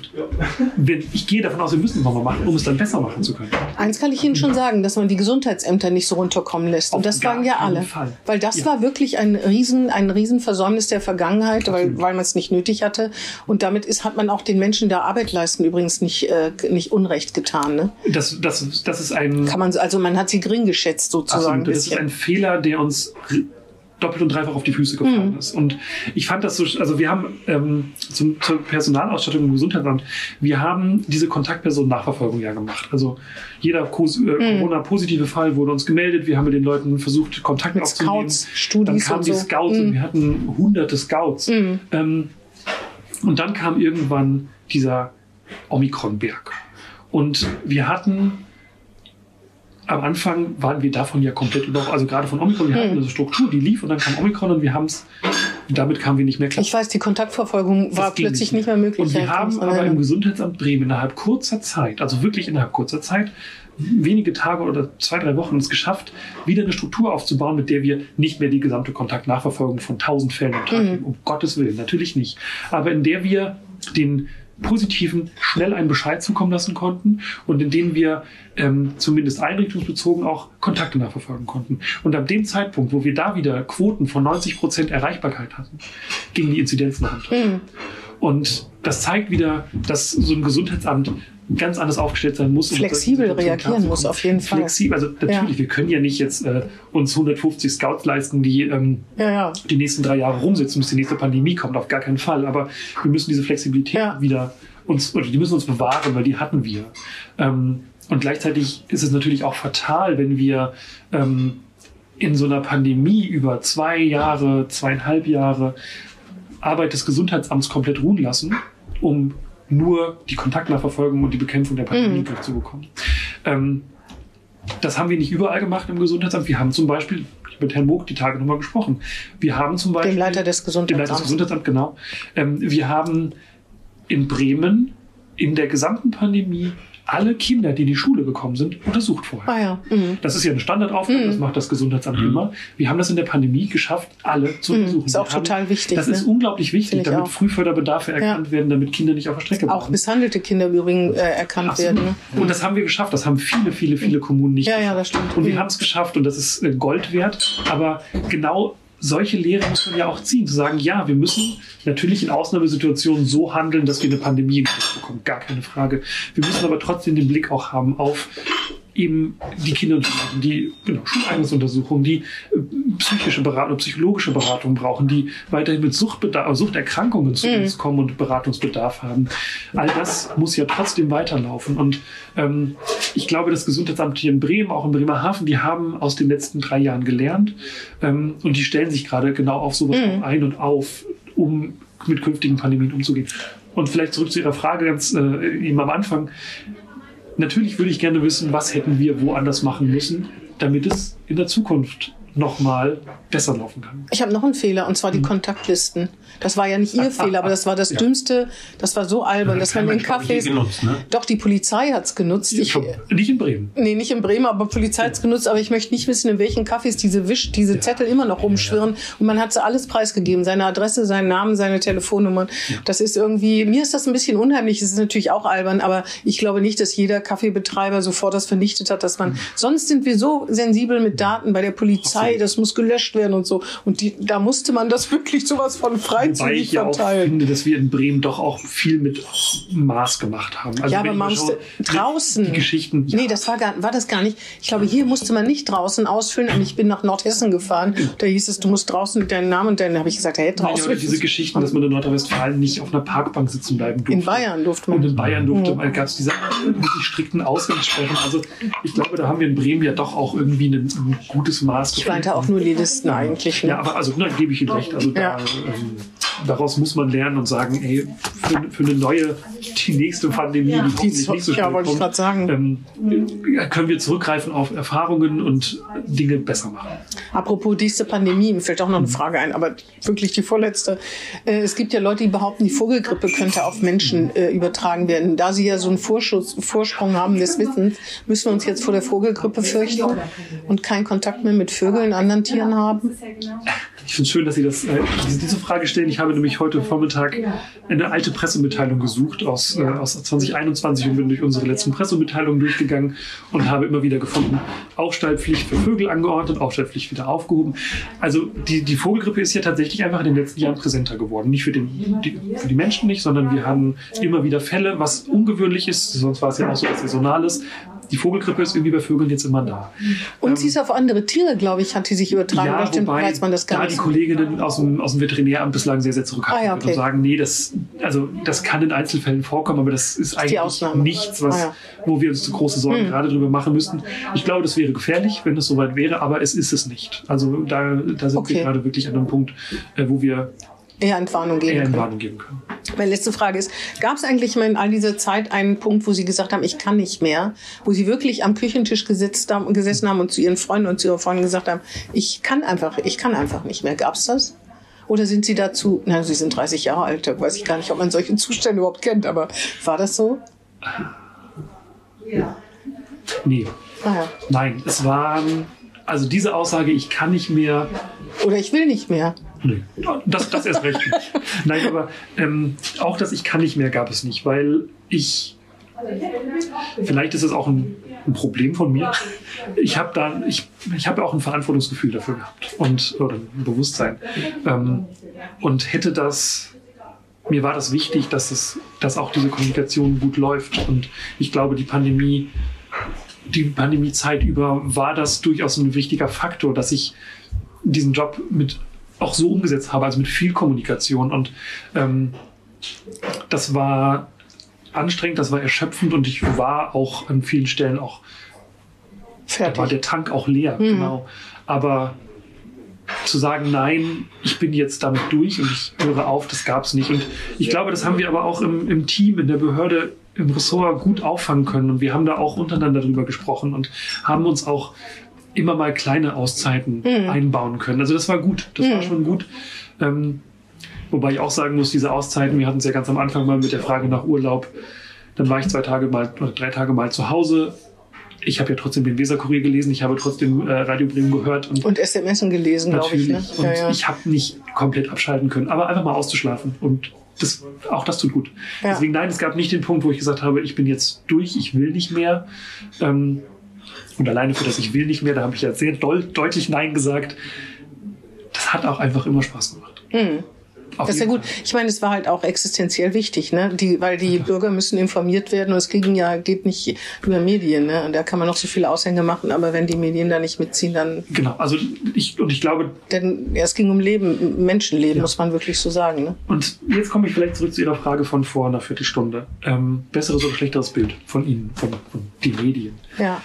S3: Wenn, ich gehe davon aus, wir müssen es nochmal machen, um es dann besser machen zu können.
S2: Eins kann ich Ihnen schon sagen, dass man die Gesundheitsämter nicht so runterkommen lässt. Und das waren ja alle.
S3: Fall.
S2: Weil das
S3: Ja.
S2: war wirklich ein riesen, ein Riesenversäumnis der Vergangenheit, weil,
S3: Absolut.
S2: weil man es nicht nötig hatte. Und damit ist, hat man auch den Menschen, die da Arbeit leisten, übrigens nicht, äh, nicht Unrecht getan. Ne?
S3: Das, das, das ist ein
S2: Kann man, also man hat sie gering geschätzt sozusagen.
S3: Absolut. Das ist ein Fehler, der uns doppelt und dreifach auf die Füße gefallen ist. Und ich fand das so, also wir haben ähm, zum, zur Personalausstattung im Gesundheitsamt, wir haben diese Kontaktpersonen-Nachverfolgung ja gemacht. Also jeder äh, Corona-positive Fall wurde uns gemeldet, wir haben mit den Leuten versucht, Kontakt
S2: Mit
S3: aufzunehmen.
S2: Scouts, Studis
S3: Dann kamen die
S2: so.
S3: Scouts und wir hatten hunderte Scouts. Ähm, und dann kam irgendwann dieser Omikron-Berg. Und wir hatten am Anfang waren wir davon ja komplett über, also gerade von Omikron, wir hatten eine Struktur, die lief und dann kam Omikron und wir haben es, damit kamen wir nicht mehr klar.
S2: Ich weiß, die Kontaktverfolgung war plötzlich nicht mehr möglich.
S3: Und wir haben aber im Gesundheitsamt Bremen innerhalb kurzer Zeit, also wirklich innerhalb kurzer Zeit, wenige Tage oder zwei, drei Wochen es geschafft, wieder eine Struktur aufzubauen, mit der wir nicht mehr die gesamte Kontaktnachverfolgung von tausend Fällen am
S2: Mhm.
S3: Tag nehmen. Um Gottes Willen, natürlich nicht. Aber in der wir den Positiven schnell einen Bescheid zukommen lassen konnten und in denen wir ähm, zumindest einrichtungsbezogen auch Kontakte nachverfolgen konnten. Und ab dem Zeitpunkt, wo wir da wieder Quoten von 90 Prozent Erreichbarkeit hatten, gingen die Inzidenzen runter. Und das zeigt wieder, dass so ein Gesundheitsamt ganz anders aufgestellt sein muss.
S2: Flexibel reagieren muss, auf jeden Fall.
S3: Flexibel, also natürlich, ja. wir können ja nicht jetzt äh, uns 150 Scouts leisten, die ähm, ja, ja. die nächsten drei Jahre rumsitzen, bis die nächste Pandemie kommt, auf gar keinen Fall. Aber wir müssen diese Flexibilität wieder uns, oder die müssen uns bewahren, weil die hatten wir. Ähm, und gleichzeitig ist es natürlich auch fatal, wenn wir ähm, in so einer Pandemie über zwei Jahre, zweieinhalb Jahre Arbeit des Gesundheitsamts komplett ruhen lassen, um nur die Kontaktnachverfolgung und die Bekämpfung der Pandemie mhm. durchzubekommen. Ähm, das haben wir nicht überall gemacht im Gesundheitsamt. Wir haben zum Beispiel, ich habe mit Herrn Moog die Tage nochmal gesprochen, wir haben zum Beispiel...
S2: Dem Leiter des Gesundheitsamts. Dem Leiter des
S3: Gesundheitsamts, genau. Ähm, wir haben in Bremen in der gesamten Pandemie alle Kinder, die in die Schule gekommen sind, untersucht vorher.
S2: Ah, ja. Mhm.
S3: Das ist ja eine Standardaufgabe, mhm. das macht das Gesundheitsamt mhm. immer. Wir haben das in der Pandemie geschafft, alle zu mhm. untersuchen.
S2: Das ist auch
S3: haben,
S2: total wichtig.
S3: Das ne? ist unglaublich wichtig, damit auch. Frühförderbedarfe erkannt ja. werden, damit Kinder nicht auf der Strecke bleiben.
S2: Auch misshandelte Kinder übrigens äh, erkannt Absolut. werden.
S3: Ne? Und das haben wir geschafft. Das haben viele, viele, viele Kommunen nicht
S2: ja,
S3: geschafft.
S2: Ja, das stimmt.
S3: Und wir mhm. haben es geschafft und das ist äh, Gold wert. Aber genau solche Lehre muss man ja auch ziehen, zu sagen, ja, wir müssen natürlich in Ausnahmesituationen so handeln, dass wir eine Pandemie in bekommen, gar keine Frage. Wir müssen aber trotzdem den Blick auch haben auf eben die Kinder, die genau, Schuleignungsuntersuchungen, die äh, psychische Beratung, psychologische Beratung brauchen, die weiterhin mit Suchtbedarf, Suchterkrankungen zu uns mhm. kommen und Beratungsbedarf haben. All das muss ja trotzdem weiterlaufen. Und ähm, ich glaube, das Gesundheitsamt hier in Bremen, auch in Bremerhaven, die haben aus den letzten drei Jahren gelernt ähm, und die stellen sich gerade genau auf sowas mhm. ein und auf, um mit künftigen Pandemien umzugehen. Und vielleicht zurück zu Ihrer Frage ganz äh, eben am Anfang natürlich würde ich gerne wissen, was hätten wir woanders machen müssen, damit es in der Zukunft nochmal besser laufen kann.
S2: Ich habe noch einen Fehler, und zwar die mhm. Kontaktlisten. Das war ja nicht Ihr Fehler, aber das war das ja. Dümmste, das war so albern, ja, dass man in Cafés... Genutzt, ne? Doch, die Polizei hat's genutzt.
S3: Ich, nicht in Bremen.
S2: Nee, nicht in Bremen, aber Polizei hat's genutzt. Aber ich möchte nicht wissen, in welchen Cafés diese Wisch, diese ja. Zettel immer noch rumschwirren. Und man hat so alles preisgegeben. Seine Adresse, seinen Namen, seine Telefonnummern. Das ist irgendwie... Mir ist das ein bisschen unheimlich. Es ist natürlich auch albern, aber ich glaube nicht, dass jeder Kaffeebetreiber sofort das vernichtet hat, dass man... Mhm. Sonst sind wir so sensibel mit Daten bei der Polizei, das muss gelöscht werden und so. Und die, da musste man das wirklich sowas von freizügig verteilen
S3: ich finde, dass wir in Bremen doch auch viel mit Maß gemacht haben.
S2: Also ja, aber man musste draußen.
S3: Die Geschichten.
S2: Ja. Nee, das war, gar, war das gar nicht. Ich glaube, hier musste man nicht draußen ausfüllen. Und ich bin nach Nordhessen gefahren. Da hieß es, du musst draußen mit deinem Namen. Und dann habe ich gesagt, hey, draußen.
S3: Nein, diese Geschichten, dass man in Nordrhein-Westfalen nicht auf einer Parkbank sitzen bleiben durfte.
S2: In Bayern durfte man.
S3: Und in Bayern durfte man, gab es diese wirklich strikten Ausgangssperren. Also ich glaube, da haben wir in Bremen ja doch auch irgendwie ein, ein gutes Maß.
S2: Ich meinte auch nur die Listen eigentlich.
S3: Ne? Ja, aber also, da gebe ich Ihnen recht. Also da, ähm, daraus muss man lernen und sagen, ey, für, für eine neue, die nächste Pandemie, ja. die hoffentlich nicht so schnell ja, wollte kommt, ich sagen. Ähm, können wir zurückgreifen auf Erfahrungen und Dinge besser machen.
S2: Apropos diese Pandemie, mir fällt auch noch eine Frage ein, aber wirklich die vorletzte. Äh, es gibt ja Leute, die behaupten, die Vogelgrippe könnte auf Menschen äh, übertragen werden. Da sie ja so einen Vorschuss, Vorsprung haben des Wissens, müssen wir uns jetzt vor der Vogelgrippe fürchten und keinen Kontakt mehr mit Vögeln, anderen Tieren haben?
S3: Ich finde es schön, dass Sie das, äh, diese Frage stellen. Ich habe nämlich heute Vormittag eine alte Pressemitteilung gesucht aus, äh, aus 2021 und bin durch unsere letzten Pressemitteilungen durchgegangen und habe immer wieder gefunden, Aufstallpflicht für Vögel angeordnet, Aufstallpflicht wieder aufgehoben. Also die, die Vogelgrippe ist ja tatsächlich einfach in den letzten Jahren präsenter geworden. Nicht für, den, die, für die Menschen nicht, sondern wir haben immer wieder Fälle, was ungewöhnlich ist, sonst war es ja auch so was Saisonales, die Vogelgrippe ist irgendwie bei Vögeln jetzt immer da.
S2: Und ähm, sie ist auf andere Tiere, glaube ich, hat die sich übertragen.
S3: Ja, wobei, weiß man das gar da nicht. die Kolleginnen aus dem, aus dem Veterinäramt bislang sehr, sehr zurückhaltend ah, ja, okay. und sagen, nee, das, also, das kann in Einzelfällen vorkommen, aber das ist eigentlich das nichts, was, ah, ja. wo wir uns zu große Sorgen hm. gerade drüber machen müssten. Ich glaube, das wäre gefährlich, wenn es soweit wäre, aber es ist es nicht. Also da, da sind okay. wir gerade wirklich an einem Punkt, äh, wo wir
S2: eher Entwarnung geben,
S3: eher Entwarnung geben können.
S2: Meine letzte Frage ist, gab es eigentlich mal in all dieser Zeit einen Punkt, wo Sie gesagt haben, ich kann nicht mehr, wo Sie wirklich am Küchentisch gesetzt haben, gesessen haben und zu Ihren Freunden und zu Ihren Freunden gesagt haben, ich kann einfach, ich kann einfach nicht mehr. Gab es das? Oder sind Sie dazu, na, Sie sind 30 Jahre alt, da weiß ich gar nicht, ob man solche Zustände überhaupt kennt, aber war das so?
S3: Ja. Nee. Ah, ja. Nein, es war, also diese Aussage, ich kann nicht mehr.
S2: Oder ich will nicht mehr.
S3: Nee, das, das erst recht nicht. Nein, aber ähm, auch das Ich kann nicht mehr gab es nicht, weil ich. Vielleicht ist es auch ein, ein Problem von mir. Ich habe da, ich, ich habe auch ein Verantwortungsgefühl dafür gehabt und oder ein Bewusstsein ähm, und hätte das mir war das wichtig, dass es, dass auch diese Kommunikation gut läuft. Und ich glaube, die Pandemie, die Pandemiezeit über war das durchaus ein wichtiger Faktor, dass ich diesen Job mit auch so umgesetzt habe, also mit viel Kommunikation. Und ähm, das war anstrengend, das war erschöpfend und ich war auch an vielen Stellen auch
S2: Fertig.
S3: da war der Tank auch leer,
S2: Mhm.
S3: genau. Aber zu sagen, nein, ich bin jetzt damit durch und ich höre auf, das gab es nicht. Und ich glaube, das haben wir aber auch im, im Team, in der Behörde, im Ressort gut auffangen können. Und wir haben da auch untereinander drüber gesprochen und haben uns auch immer mal kleine Auszeiten
S2: Mhm.
S3: einbauen können. Also das war gut, das war schon gut. Ähm, wobei ich auch sagen muss, diese Auszeiten, wir hatten es ja ganz am Anfang mal mit der Frage nach Urlaub. Dann war ich zwei Tage mal oder drei Tage mal zu Hause. Ich habe ja trotzdem den Weserkurier gelesen, ich habe trotzdem äh, Radio Bremen gehört und
S2: Und SMS gelesen, glaube ich. Ne?
S3: Und
S2: Ja, ja.
S3: ich habe nicht komplett abschalten können, aber einfach mal auszuschlafen. Und das, auch das tut gut.
S2: Ja.
S3: Deswegen, nein, es gab nicht den Punkt, wo ich gesagt habe, ich bin jetzt durch, ich will nicht mehr. Ähm, und alleine für das Ich will nicht mehr, da habe ich ja sehr doll, deutlich Nein gesagt. Das hat auch einfach immer Spaß gemacht.
S2: Mhm. Das ist ja gut. Ich meine, es war halt auch existenziell wichtig, ne? Die, weil die Bürger müssen informiert werden und es ging ja, geht nicht über Medien, ne? Und da kann man noch so viele Aushänge machen, aber wenn die Medien da nicht mitziehen, dann,
S3: Genau, also ich, und ich glaube,
S2: denn ja, es ging um Leben, Menschenleben, muss man wirklich so sagen, ne?
S3: Und jetzt komme ich vielleicht zurück zu Ihrer Frage von vor einer Viertelstunde. Ähm, besseres oder schlechteres Bild von Ihnen, von, von den Medien.
S2: Ja.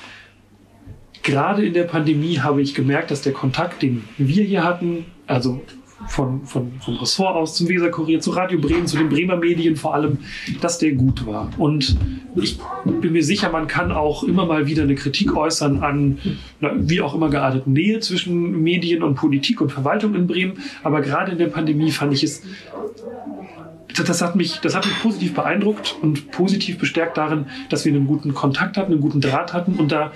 S3: Gerade in der Pandemie habe ich gemerkt, dass der Kontakt, den wir hier hatten, also von, von, vom Ressort aus zum Weserkurier, zu Radio Bremen, zu den Bremer Medien vor allem, dass der gut war. Und ich bin mir sicher, man kann auch immer mal wieder eine Kritik äußern an na, wie auch immer gearteten Nähe zwischen Medien und Politik und Verwaltung in Bremen. Aber gerade in der Pandemie fand ich es das, hat mich, das hat mich positiv beeindruckt und positiv bestärkt darin, dass wir einen guten Kontakt hatten, einen guten Draht hatten und da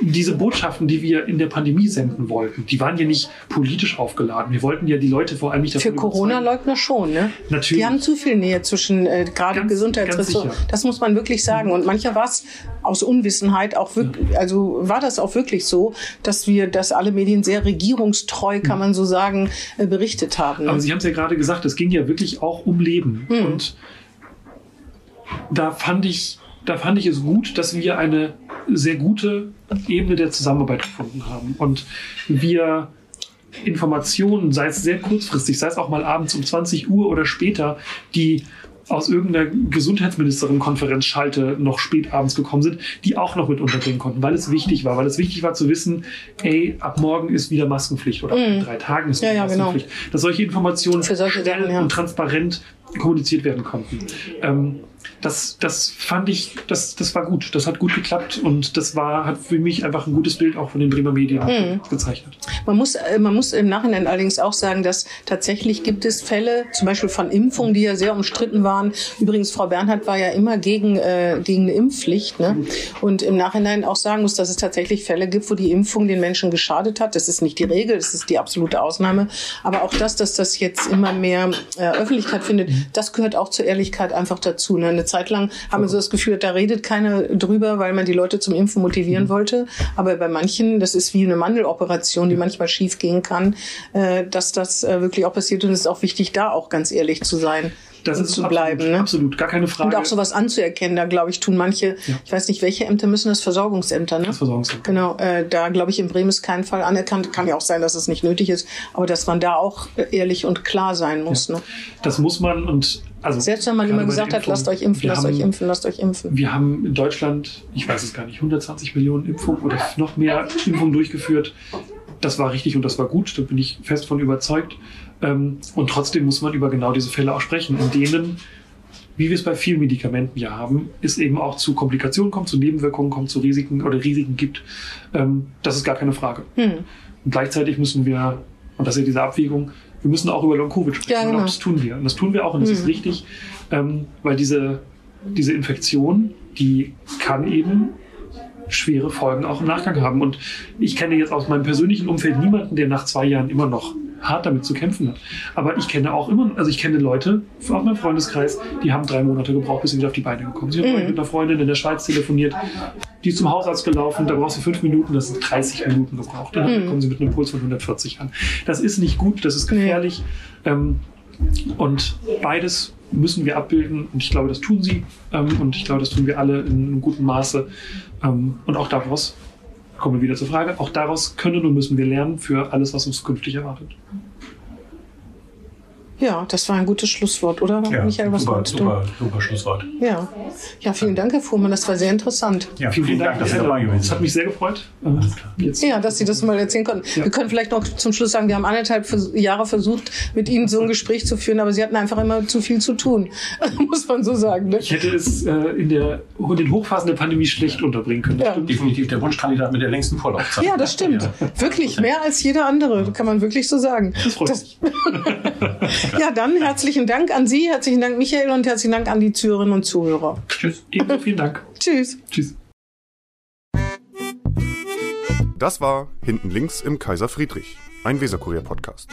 S3: diese Botschaften, die wir in der Pandemie senden wollten, die waren ja nicht politisch aufgeladen. Wir wollten ja die Leute vor allem nicht
S2: Für
S3: davon überzeugen.
S2: Corona-Leugner schon, ne?
S3: Natürlich.
S2: Die haben zu viel Nähe zwischen äh, gerade
S3: sicher.
S2: Das muss man wirklich sagen. Und mancher war es aus Unwissenheit auch wirklich, also war das auch wirklich so, dass wir, dass alle Medien sehr regierungstreu, kann man so sagen, äh, berichtet haben. Ne?
S3: Aber Sie haben es ja gerade gesagt, es ging ja wirklich auch um Leben. Und da fand ich, da fand ich es gut, dass wir eine sehr gute Ebene der Zusammenarbeit gefunden haben. Und wir Informationen, sei es sehr kurzfristig, sei es auch mal abends um 20 Uhr oder später, die aus irgendeiner Gesundheitsministerin-Konferenz schalte noch spät abends gekommen sind, die auch noch mit unterbringen konnten, weil es wichtig war, weil es wichtig war zu wissen, ey, ab morgen ist wieder Maskenpflicht oder ab in drei Tagen ist
S2: Ja,
S3: wieder
S2: ja, genau.
S3: Maskenpflicht. Dass solche Informationen
S2: solche
S3: schnell
S2: Sachen, ja.
S3: und transparent kommuniziert werden konnten. Ähm, das, das fand ich, das, das war gut. Das hat gut geklappt und das war, hat für mich einfach ein gutes Bild auch von den Bremer Medien
S2: Mhm.
S3: gezeichnet.
S2: Man muss, äh, man muss im Nachhinein allerdings auch sagen, dass tatsächlich gibt es Fälle, zum Beispiel von Impfungen, die ja sehr umstritten waren. Übrigens, Frau Bernhard war ja immer gegen, äh, gegen eine Impfpflicht. Ne? Und im Nachhinein auch sagen muss, dass es tatsächlich Fälle gibt, wo die Impfung den Menschen geschadet hat. Das ist nicht die Regel, das ist die absolute Ausnahme. Aber auch das, dass das jetzt immer mehr äh, Öffentlichkeit findet, das gehört auch zur Ehrlichkeit einfach dazu. Ne? Eine Zeit lang haben wir so das Gefühl, da redet keiner drüber, weil man die Leute zum Impfen motivieren wollte. Aber bei manchen, das ist wie eine Mandeloperation, die manchmal schief gehen kann, äh, dass das äh, wirklich auch passiert. Und es ist auch wichtig, da auch ganz ehrlich zu sein
S3: Das ist
S2: zu
S3: absolut,
S2: bleiben. Ne?
S3: absolut, gar keine Frage.
S2: Und auch sowas anzuerkennen, da glaube ich, tun manche,
S3: Ja.
S2: ich weiß nicht, welche Ämter müssen das Versorgungsämter, ne?
S3: Das Versorgungsamt.
S2: Genau, äh, da glaube ich in Bremen ist kein Fall anerkannt. Kann ja auch sein, dass es nicht nötig ist, aber dass man da auch äh, ehrlich und klar sein muss. Ne?
S3: Das muss man und also
S2: Selbst wenn man immer gesagt hat, lasst euch impfen, lasst
S3: haben,
S2: euch impfen, lasst euch impfen.
S3: Wir haben in Deutschland, ich weiß es gar nicht, 120 Millionen Impfungen oder noch mehr Impfungen durchgeführt. Das war richtig und das war gut, da bin ich fest von überzeugt. Ähm, Und trotzdem muss man über genau diese Fälle auch sprechen, in denen, wie wir es bei vielen Medikamenten ja haben, es eben auch zu Komplikationen kommt, zu Nebenwirkungen kommt, zu Risiken oder Risiken gibt. Ähm, Das ist gar keine Frage.
S2: Hm.
S3: Und gleichzeitig müssen wir, und das ist ja diese Abwägung, wir müssen auch über Long-Covid sprechen.
S2: Ja,
S3: Und
S2: genau.
S3: auch das tun wir. Und das tun wir auch und das ist richtig, ähm, weil diese, diese Infektion, die kann eben schwere Folgen auch im Nachgang haben. Und ich kenne jetzt aus meinem persönlichen Umfeld niemanden, der nach zwei Jahren immer noch hart damit zu kämpfen hat. Aber ich kenne auch immer, also ich kenne Leute aus meinem Freundeskreis, die haben drei Monate gebraucht, bis sie wieder auf die Beine gekommen sind. Ich habe mit einer Freundin in der Schweiz telefoniert, die ist zum Hausarzt gelaufen, da brauchst du fünf Minuten, das sind 30 Minuten gebraucht. Und dann kommen sie mit einem Puls von 140 an. Das ist nicht gut, das ist gefährlich. Ähm, Und beides müssen wir abbilden und ich glaube, das tun sie ähm, und ich glaube, das tun wir alle in einem guten Maße. Ähm, und auch daraus kommen wir wieder zur Frage, auch daraus können und müssen wir lernen für alles, was uns künftig erwartet.
S2: Ja, das war ein gutes Schlusswort, oder?
S4: Ja,
S2: Michael, was
S4: super,
S2: du?
S4: super, super Schlusswort.
S2: Ja. ja, vielen Dank, Herr Fuhrmann, das war sehr interessant.
S4: Ja, vielen, Dank, dass Sie dabei gewesen
S3: Es hat
S4: sind.
S3: mich sehr gefreut. Jetzt
S2: Ja, dass Sie das mal erzählen konnten. Wir können vielleicht noch zum Schluss sagen, wir haben anderthalb Jahre versucht, mit Ihnen so ein Gespräch zu führen, aber Sie hatten einfach immer zu viel zu tun, muss man so sagen. Ne?
S3: Ich hätte es äh, in, der, in den Hochphasen der Pandemie schlecht unterbringen können. Das
S2: Ja.
S3: stimmt.
S4: Definitiv der Wunschkandidat mit der längsten Vorlaufzeit.
S2: Ja, das stimmt. Wirklich, mehr als jeder andere, kann man wirklich so sagen.
S3: Das freut mich.
S2: Ja, dann herzlichen Dank an Sie, herzlichen Dank Michael und herzlichen Dank an die Zuhörerinnen und Zuhörer.
S4: Tschüss.
S3: Ebenso vielen Dank.
S2: Tschüss.
S3: Tschüss.
S1: Das war Hinten links im Kaiser Friedrich, ein Weserkurier-Podcast.